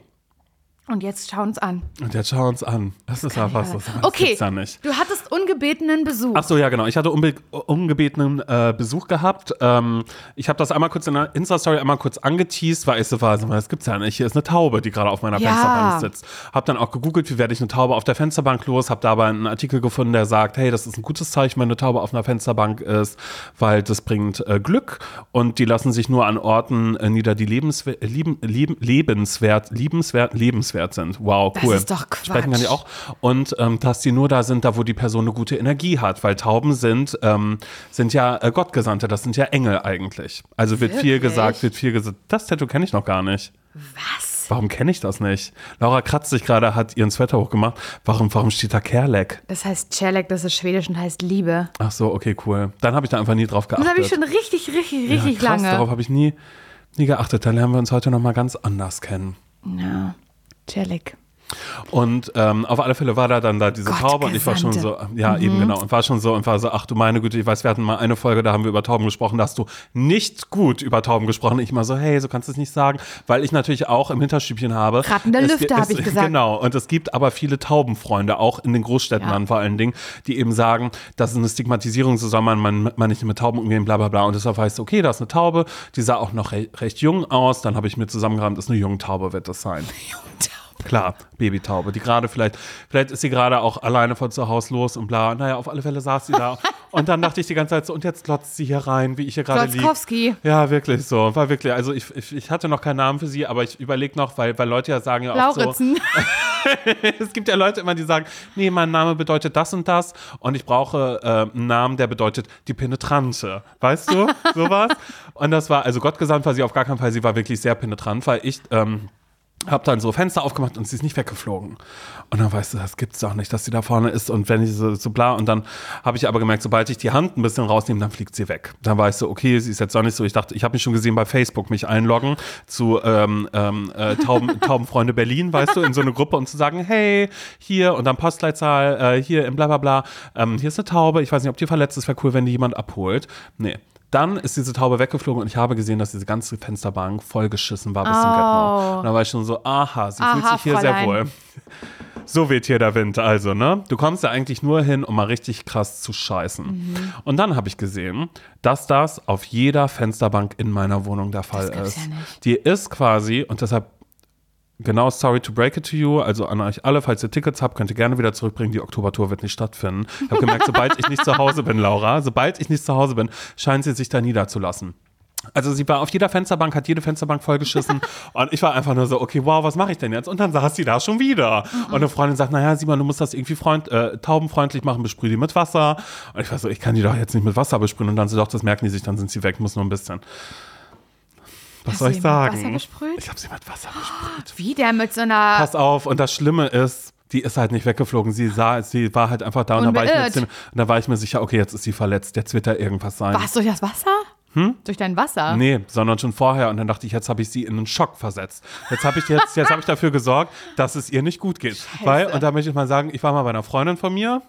Und jetzt schauen uns an. Und jetzt schau uns an. Das ist ja was, das, Okay, ja nicht. du hattest ungebetenen Besuch. Ach so, ja, genau. Ich hatte unbe ungebetenen äh, Besuch gehabt. Ähm, ich habe das einmal kurz in der Insta-Story einmal kurz angeteased, weil ich so war, das gibt's ja nicht. Hier ist eine Taube, die gerade auf meiner Ja. Fensterbank sitzt. Hab dann auch gegoogelt, wie werde ich eine Taube auf der Fensterbank los. Hab dabei einen Artikel gefunden, der sagt, hey, das ist ein gutes Zeichen, wenn eine Taube auf einer Fensterbank ist, weil das bringt äh, Glück und die lassen sich nur an Orten äh, nieder, die lebenswer lieben, lieben, lebenswert, liebenswert, lebenswert sind. Wow, Das cool. ist doch Quatsch. Sprechen kann die auch. Und ähm, dass die nur da sind, da wo die Person eine gute Energie hat, weil Tauben sind, ähm, sind ja äh, Gottgesandte, das sind ja Engel eigentlich. Also wird viel Wirklich? gesagt, wird viel gesagt. Das Tattoo kenne ich noch gar nicht. Was? Warum kenne ich das nicht? Laura kratzt sich gerade, hat ihren Sweater hochgemacht. Warum, warum steht da Kerlek? Das heißt Celek, das ist schwedisch und heißt Liebe. Ach so, okay, cool. Dann habe ich da einfach nie drauf geachtet. Das habe ich schon richtig, richtig, richtig ja, krass, lange. Darauf habe ich nie, nie geachtet. Dann lernen wir uns heute noch mal ganz anders kennen. Ja, Celek. Und ähm, auf alle Fälle war da dann da diese Taube und ich war schon so, ja, Mhm. eben genau, und war schon so und war so, ach du meine Güte, ich weiß, wir hatten mal eine Folge, da haben wir über Tauben gesprochen, da hast du nicht gut über Tauben gesprochen. Ich immer so, hey, so kannst du es nicht sagen, weil ich natürlich auch im Hinterstübchen habe. Ratten der es Lüfte, gi- hab es- ich gesagt. Genau, und es gibt aber viele Taubenfreunde, auch in den Großstädten Ja. dann vor allen Dingen, die eben sagen, das ist eine Stigmatisierung, so soll man, man, man nicht mit Tauben umgehen, bla bla bla. Und deshalb heißt es, okay, da ist eine Taube, die sah auch noch re recht jung aus, dann habe ich mir zusammengerammt, das ist eine Jungtaube, wird das sein. Klar, Babytaube, die gerade vielleicht, vielleicht ist sie gerade auch alleine von zu Hause los und bla. Naja, auf alle Fälle saß sie da. und dann dachte ich die ganze Zeit so, und jetzt glotzt sie hier rein, wie ich hier gerade liege. Ja, wirklich so. War wirklich, also ich, ich, ich hatte noch keinen Namen für sie, aber ich überlege noch, weil, weil Leute ja sagen ja so, Lauritzen. es gibt ja Leute immer, die sagen, nee, mein Name bedeutet das und das und ich brauche äh, einen Namen, der bedeutet die Penetrante. Weißt du? Sowas. Und das war, also Gott gesandt war sie auf gar keinen Fall, sie war wirklich sehr penetrant, weil ich, ähm, hab dann so Fenster aufgemacht und sie ist nicht weggeflogen. Und dann weißt du, das gibt's doch nicht, dass sie da vorne ist und wenn ich so, so bla und dann habe ich aber gemerkt, sobald ich die Hand ein bisschen rausnehme, dann fliegt sie weg. Dann ich so, okay, sie ist jetzt doch nicht so. Ich dachte, ich habe mich schon gesehen bei Facebook mich einloggen zu ähm, ähm, äh, Tauben, Taubenfreunde Berlin, weißt du, in so eine Gruppe und zu sagen, hey, hier und dann Postleitzahl, äh, hier im bla bla bla, ähm, hier ist eine Taube, ich weiß nicht, ob die verletzt ist, wäre cool, wenn die jemand abholt. Nee, dann ist diese Taube weggeflogen und ich habe gesehen, dass diese ganze Fensterbank vollgeschissen war bis zum Oh. Get-No. Und da war ich schon so, aha, sie fühlt Aha, sich hier sehr Fräulein. wohl. So weht hier der Wind also, ne? Du kommst ja eigentlich nur hin, um mal richtig krass zu scheißen. Mhm. Und dann habe ich gesehen, dass das auf jeder Fensterbank in meiner Wohnung der Fall ist. ja. Die ist quasi, und deshalb Genau, sorry to break it to you. Also an euch alle, falls ihr Tickets habt, könnt ihr gerne wieder zurückbringen. Die Oktobertour wird nicht stattfinden. Ich habe gemerkt, sobald ich nicht zu Hause bin, Laura, sobald ich nicht zu Hause bin, scheint sie sich da niederzulassen. Also sie war auf jeder Fensterbank, hat jede Fensterbank vollgeschissen und ich war einfach nur so, okay, wow, was mache ich denn jetzt? Und dann saß sie da schon wieder. Und eine Freundin sagt, naja, Simon, du musst das irgendwie freund, äh, taubenfreundlich machen, besprüh die mit Wasser. Und ich war so, ich kann die doch jetzt nicht mit Wasser besprühen. Und dann so, doch, das merken die sich, dann sind sie weg, muss nur ein bisschen. Was Hast soll du ich sagen? Ich habe sie mit Wasser besprüht. Wie der mit so einer. Pass auf, und das Schlimme ist, die ist halt nicht weggeflogen. Sie sah, sie war halt einfach da und da war, ich mir, und da war ich mir sicher, okay, jetzt ist sie verletzt, jetzt wird da irgendwas sein. Was durch das Wasser? Durch dein Wasser? Nee, sondern schon vorher. Und dann dachte ich, jetzt habe ich sie in einen Schock versetzt. Jetzt habe ich jetzt, jetzt habe ich dafür gesorgt, dass es ihr nicht gut geht. Weil, und da möchte ich mal sagen, ich war mal bei einer Freundin von mir.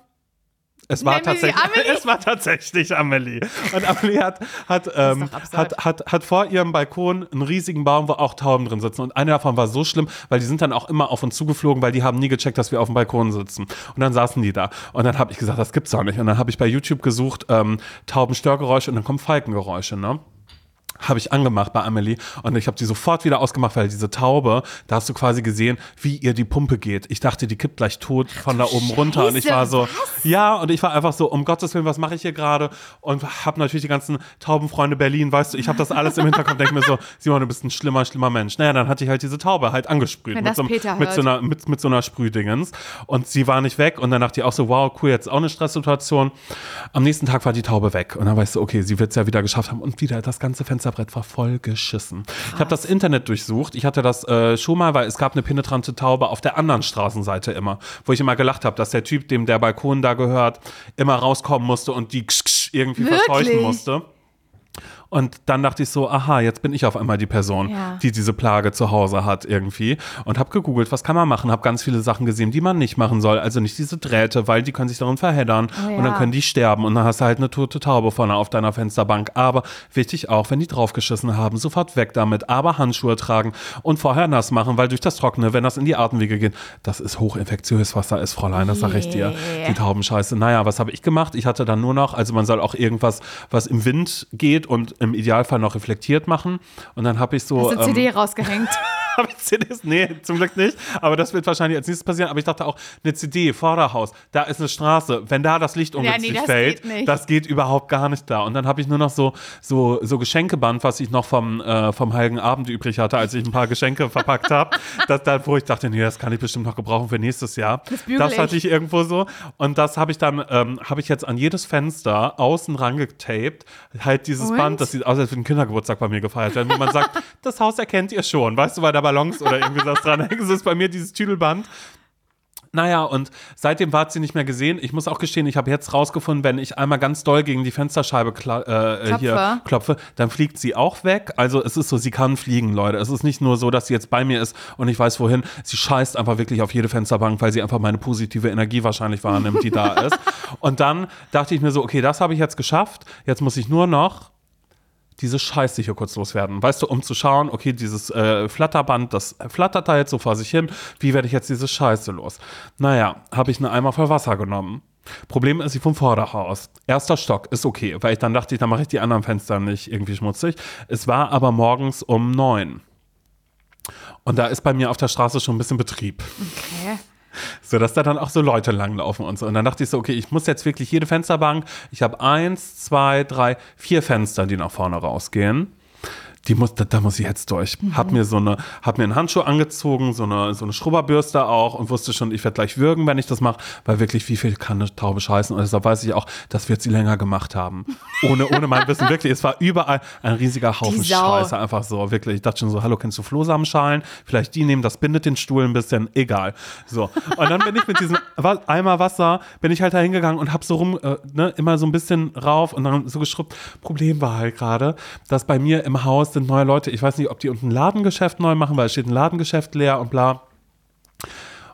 Es war, tatsächlich, Amelie? es war tatsächlich Amelie. Und Amelie hat, hat, ähm, hat, hat, hat vor ihrem Balkon einen riesigen Baum, wo auch Tauben drin sitzen. Und eine davon war so schlimm, weil die sind dann auch immer auf uns zugeflogen, weil die haben nie gecheckt, dass wir auf dem Balkon sitzen. Und dann saßen die da. Und dann habe ich gesagt, das gibt's doch nicht. Und dann habe ich bei YouTube gesucht, ähm, Taubenstörgeräusche und dann kommen Falkengeräusche, ne? Habe ich angemacht bei Amelie und ich habe die sofort wieder ausgemacht, weil diese Taube, da hast du quasi gesehen, wie ihr die Pumpe geht. Ich dachte, die kippt gleich tot von da oben runter und ich war so, ja, und ich war einfach so, um Gottes Willen, was mache ich hier gerade? Und habe natürlich die ganzen Taubenfreunde Berlin, weißt du, ich habe das alles im Hinterkopf, denke mir so, Simon, du bist ein schlimmer, schlimmer Mensch. Naja, dann hatte ich halt diese Taube halt angesprüht Wenn mit so, mit, so einer, mit, mit so einer Sprühdingens und sie war nicht weg und dann dachte ich auch so, wow, cool, jetzt auch eine Stresssituation. Am nächsten Tag war die Taube weg und dann weißt du, okay, sie wird es ja wieder geschafft haben und wieder das ganze Fensterbrett war voll geschissen. Ich habe das Internet durchsucht. Ich hatte das äh, schon mal, weil es gab eine penetrante Taube auf der anderen Straßenseite immer, wo ich immer gelacht habe, dass der Typ, dem der Balkon da gehört, immer rauskommen musste und die irgendwie Wirklich? verscheuchen musste. Und dann dachte ich so, aha, jetzt bin ich auf einmal die Person, Ja. die diese Plage zu Hause hat irgendwie. Und habe gegoogelt, was kann man machen, habe ganz viele Sachen gesehen, die man nicht machen soll. Also nicht diese Drähte, weil die können sich darin verheddern Oh und dann ja. können die sterben. Und dann hast du halt eine tote Taube vorne auf deiner Fensterbank. Aber wichtig auch, wenn die draufgeschissen haben, sofort weg damit. Aber Handschuhe tragen und vorher nass machen, weil durch das Trockene, wenn das in die Atemwege geht, das ist hochinfektiös, was da ist, Fräulein, das sag ich dir. Die Taubenscheiße. Naja, was habe ich gemacht? Ich hatte dann nur noch, also man soll auch irgendwas, was im Wind geht und im Idealfall noch reflektiert machen. Und dann habe ich so. Hast du ähm, CD rausgehängt? habe ich CDs? Nee, zum Glück nicht. Aber das wird wahrscheinlich als nächstes passieren. Aber ich dachte auch, eine CD, Vorderhaus, da ist eine Straße. Wenn da das Licht ungünstig nee, das fällt, geht das geht überhaupt gar nicht da. Und dann habe ich nur noch so, so, so Geschenkeband, was ich noch vom, äh, vom Heiligen Abend übrig hatte, als ich ein paar Geschenke verpackt habe. Das, da, wo ich dachte, nee, das kann ich bestimmt noch gebrauchen für nächstes Jahr. Das Das hatte ich. ich irgendwo so. Und das habe ich dann, ähm, habe ich jetzt an jedes Fenster außen rangetaped. Halt dieses Und? Band, das sieht aus, als würde ein Kindergeburtstag bei mir gefeiert werden, wo man sagt, das Haus erkennt ihr schon, weißt du, weil da Ballons oder irgendwie was dran hängen. Das ist bei mir dieses Tüdelband. Naja, und seitdem war sie nicht mehr gesehen. Ich muss auch gestehen, ich habe jetzt rausgefunden, wenn ich einmal ganz doll gegen die Fensterscheibe äh, Klopfe. hier klopfe, dann fliegt sie auch weg. Also es ist so, sie kann fliegen, Leute. Es ist nicht nur so, dass sie jetzt bei mir ist und ich weiß wohin. Sie scheißt einfach wirklich auf jede Fensterbank, weil sie einfach meine positive Energie wahrscheinlich wahrnimmt, die da ist. Und dann dachte ich mir so, okay, das habe ich jetzt geschafft. Jetzt muss ich nur noch diese Scheiße hier kurz loswerden. Weißt du, um zu schauen, okay, dieses äh, Flatterband, das flattert da jetzt so vor sich hin. Wie werde ich jetzt diese Scheiße los? Naja, habe ich einen Eimer voll Wasser genommen. Problem ist, ich vom Vorderhaus. Erster Stock ist okay, weil ich dann dachte, dann mache ich die anderen Fenster nicht irgendwie schmutzig. Es war aber morgens um neun. Und da ist bei mir auf der Straße schon ein bisschen Betrieb. Okay. So, dass da dann auch so Leute langlaufen und so. Und dann dachte ich so, okay, ich muss jetzt wirklich jede Fensterbank, ich habe eins, zwei, drei, vier Fenster, die nach vorne rausgehen. Die muss, da, da muss ich jetzt durch. Hab mir so eine, hab mir einen Handschuh angezogen, so eine, so eine Schrubberbürste auch und wusste schon, ich werde gleich würgen, wenn ich das mache, weil wirklich, wie viel kann eine Taube scheißen? Und deshalb weiß ich auch, das wird sie länger gemacht haben. Ohne, ohne mein Wissen, wirklich. Es war überall ein riesiger Haufen. Scheiße, einfach so, wirklich. Ich dachte schon so, hallo, kennst du Flohsamenschalen? Vielleicht die nehmen, das bindet den Stuhl ein bisschen, egal. So. Und dann bin ich mit diesem Eimer Wasser, bin ich halt da hingegangen und hab so rum, äh, ne, immer so ein bisschen rauf und dann so geschrubbt. Problem war halt gerade, dass bei mir im Haus sind neue Leute, ich weiß nicht, ob die unten ein Ladengeschäft neu machen, weil es steht ein Ladengeschäft leer und bla.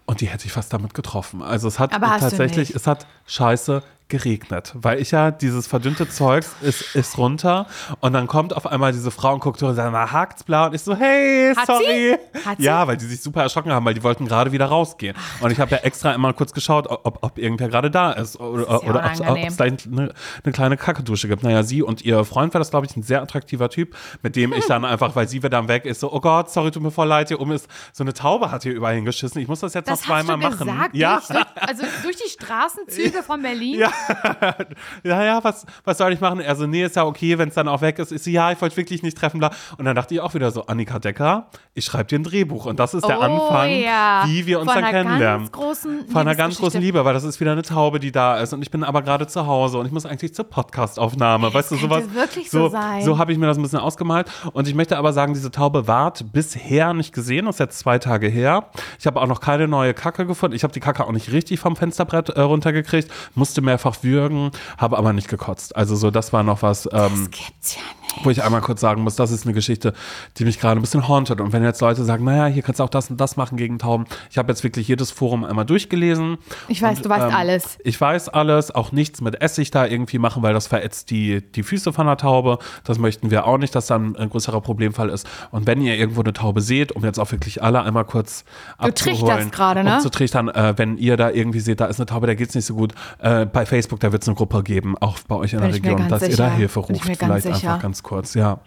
Und die hätte ich fast damit getroffen. Also es hat tatsächlich, es hat scheiße geregnet, weil ich ja dieses verdünnte Zeugs ist, ist runter und dann kommt auf einmal diese Frau und guckt so und sagt, mal hakt's blau und ich so, hey, Hat sorry. sie? Hat sie? Ja, weil die sich super erschrocken haben, weil die wollten gerade wieder rausgehen. Und ich habe ja extra immer kurz geschaut, ob, ob irgendwer gerade da ist oder, Das ist ja oder ob es da eine, eine kleine Kackedusche gibt. Naja, sie und ihr Freund war das, glaube ich, ein sehr attraktiver Typ, mit dem ich dann einfach, weil sie wieder dann weg ist, so, oh Gott, sorry, tut mir voll leid, hier oben ist so eine Taube hat hier überall hingeschissen. Ich muss das jetzt Das noch zweimal machen. gesagt? ja. Durch, also durch die Straßenzüge von Berlin? Ja. ja, ja, was, was soll ich machen? Er so, nee, ist ja okay, wenn es dann auch weg ist. Ich so, ja, ich wollte wirklich nicht treffen. Bla. Und dann dachte ich auch wieder so, Annika Decker, ich schreibe dir ein Drehbuch. Und das ist der Oh, Anfang, ja. wie wir uns Von dann kennenlernen. Von einer ganz großen. Liebe, weil das ist wieder eine Taube, die da ist. Und ich bin aber gerade zu Hause und ich muss eigentlich zur Podcastaufnahme. weißt du, könnte sowas. wirklich so sein. So habe ich mir das ein bisschen ausgemalt. Und ich möchte aber sagen, diese Taube ward bisher nicht gesehen. Das ist jetzt zwei Tage her. Ich habe auch noch keine neue Kacke gefunden. Ich habe die Kacke auch nicht richtig vom Fensterbrett äh, runtergekriegt. Musste mehrfach würgen, habe aber nicht gekotzt. Also so, das war noch was. Ähm, Gibt's ja nicht. Wo ich einmal kurz sagen muss, das ist eine Geschichte, die mich gerade ein bisschen hauntet. Und wenn jetzt Leute sagen, naja, hier kannst du auch das und das machen gegen Tauben. Ich habe jetzt wirklich jedes Forum einmal durchgelesen. Ich weiß, du weißt alles. Ich weiß alles, auch nichts mit Essig da irgendwie machen, weil das verätzt die, die Füße von der Taube. Das möchten wir auch nicht, dass dann ein größerer Problemfall ist. Und wenn ihr irgendwo eine Taube seht, um jetzt auch wirklich alle einmal kurz Du abzuholen, gerade, ne? um zu trichtern, äh, wenn ihr da irgendwie seht, da ist eine Taube, der geht's nicht so gut, äh, bei Facebook, da wird es eine Gruppe geben, auch bei euch in Bin der Region, dass ihr da sicher. Hilfe ruft. mir ganz Vielleicht sicher. einfach ganz kurz, ja.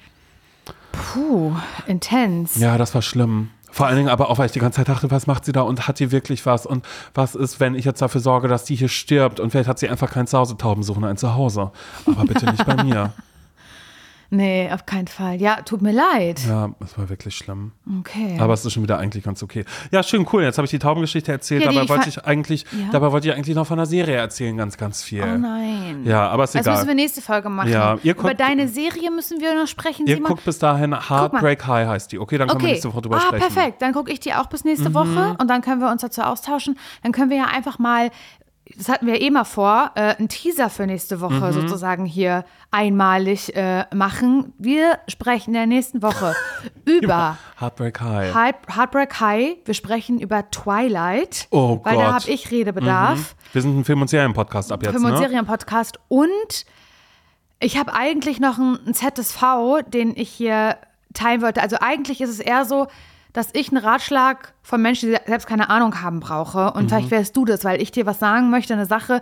Puh, intens. Ja, das war schlimm. Vor allen Dingen aber auch, weil ich die ganze Zeit dachte, was macht sie da und hat die wirklich was? Und was ist, wenn ich jetzt dafür sorge, dass die hier stirbt? Und vielleicht hat sie einfach kein Zuhause, Tauben suchen ein Zuhause. Aber bitte nicht bei mir. Nee, auf keinen Fall. Ja, tut mir leid. Ja, das war wirklich schlimm. Okay. Aber es ist schon wieder eigentlich ganz okay. Ja, schön, cool. Jetzt habe ich die Taubengeschichte erzählt. Ja, die- dabei ich wollte ich eigentlich, Ja. dabei wollte ich eigentlich noch von der Serie erzählen, ganz, ganz viel. oh nein. Ja, aber ist Das egal. müssen wir nächste Folge machen. Ja, ihr Über guckt- deine Serie müssen wir noch sprechen. Ihr guckt bis dahin Heartbreak High heißt die. Okay, dann können wir Okay. nächste Woche drüber ah, sprechen. Mhm. perfekt. Dann gucke ich die auch bis nächste Woche und dann können wir uns dazu austauschen. Dann können wir ja einfach mal, das hatten wir eh mal vor, äh, einen Teaser für nächste Woche Mhm. sozusagen hier einmalig äh, machen. Wir sprechen in der nächsten Woche über Heartbreak High. Heart- Heartbreak High. Wir sprechen über Twilight. Oh Weil da Gott. habe ich Redebedarf. Wir sind ein Film- und Serien-Podcast ab jetzt, Film- und ne? Serienpodcast. Und ich habe eigentlich noch einen ZSV, den ich hier teilen wollte. Also eigentlich ist es eher so, dass ich einen Ratschlag von Menschen, die selbst keine Ahnung haben, brauche. Und vielleicht wärst du das, weil ich dir was sagen möchte, eine Sache,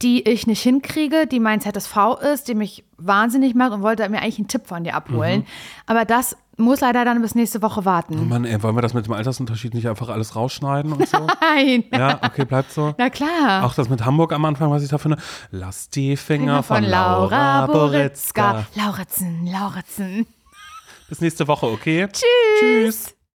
die ich nicht hinkriege, die mein ZSV ist, die mich wahnsinnig macht und wollte mir eigentlich einen Tipp von dir abholen. Aber das muss leider dann bis nächste Woche warten. Mann, ey, wollen wir das mit dem Altersunterschied nicht einfach alles rausschneiden und so? Nein. ja, okay, bleibt so. Na klar. Auch das mit Hamburg am Anfang, was ich da finde. Lass die Finger von, Laura Boritzka. Lauritzen, Lauritzen. Bis nächste Woche, okay? Tschüss. Tschüss.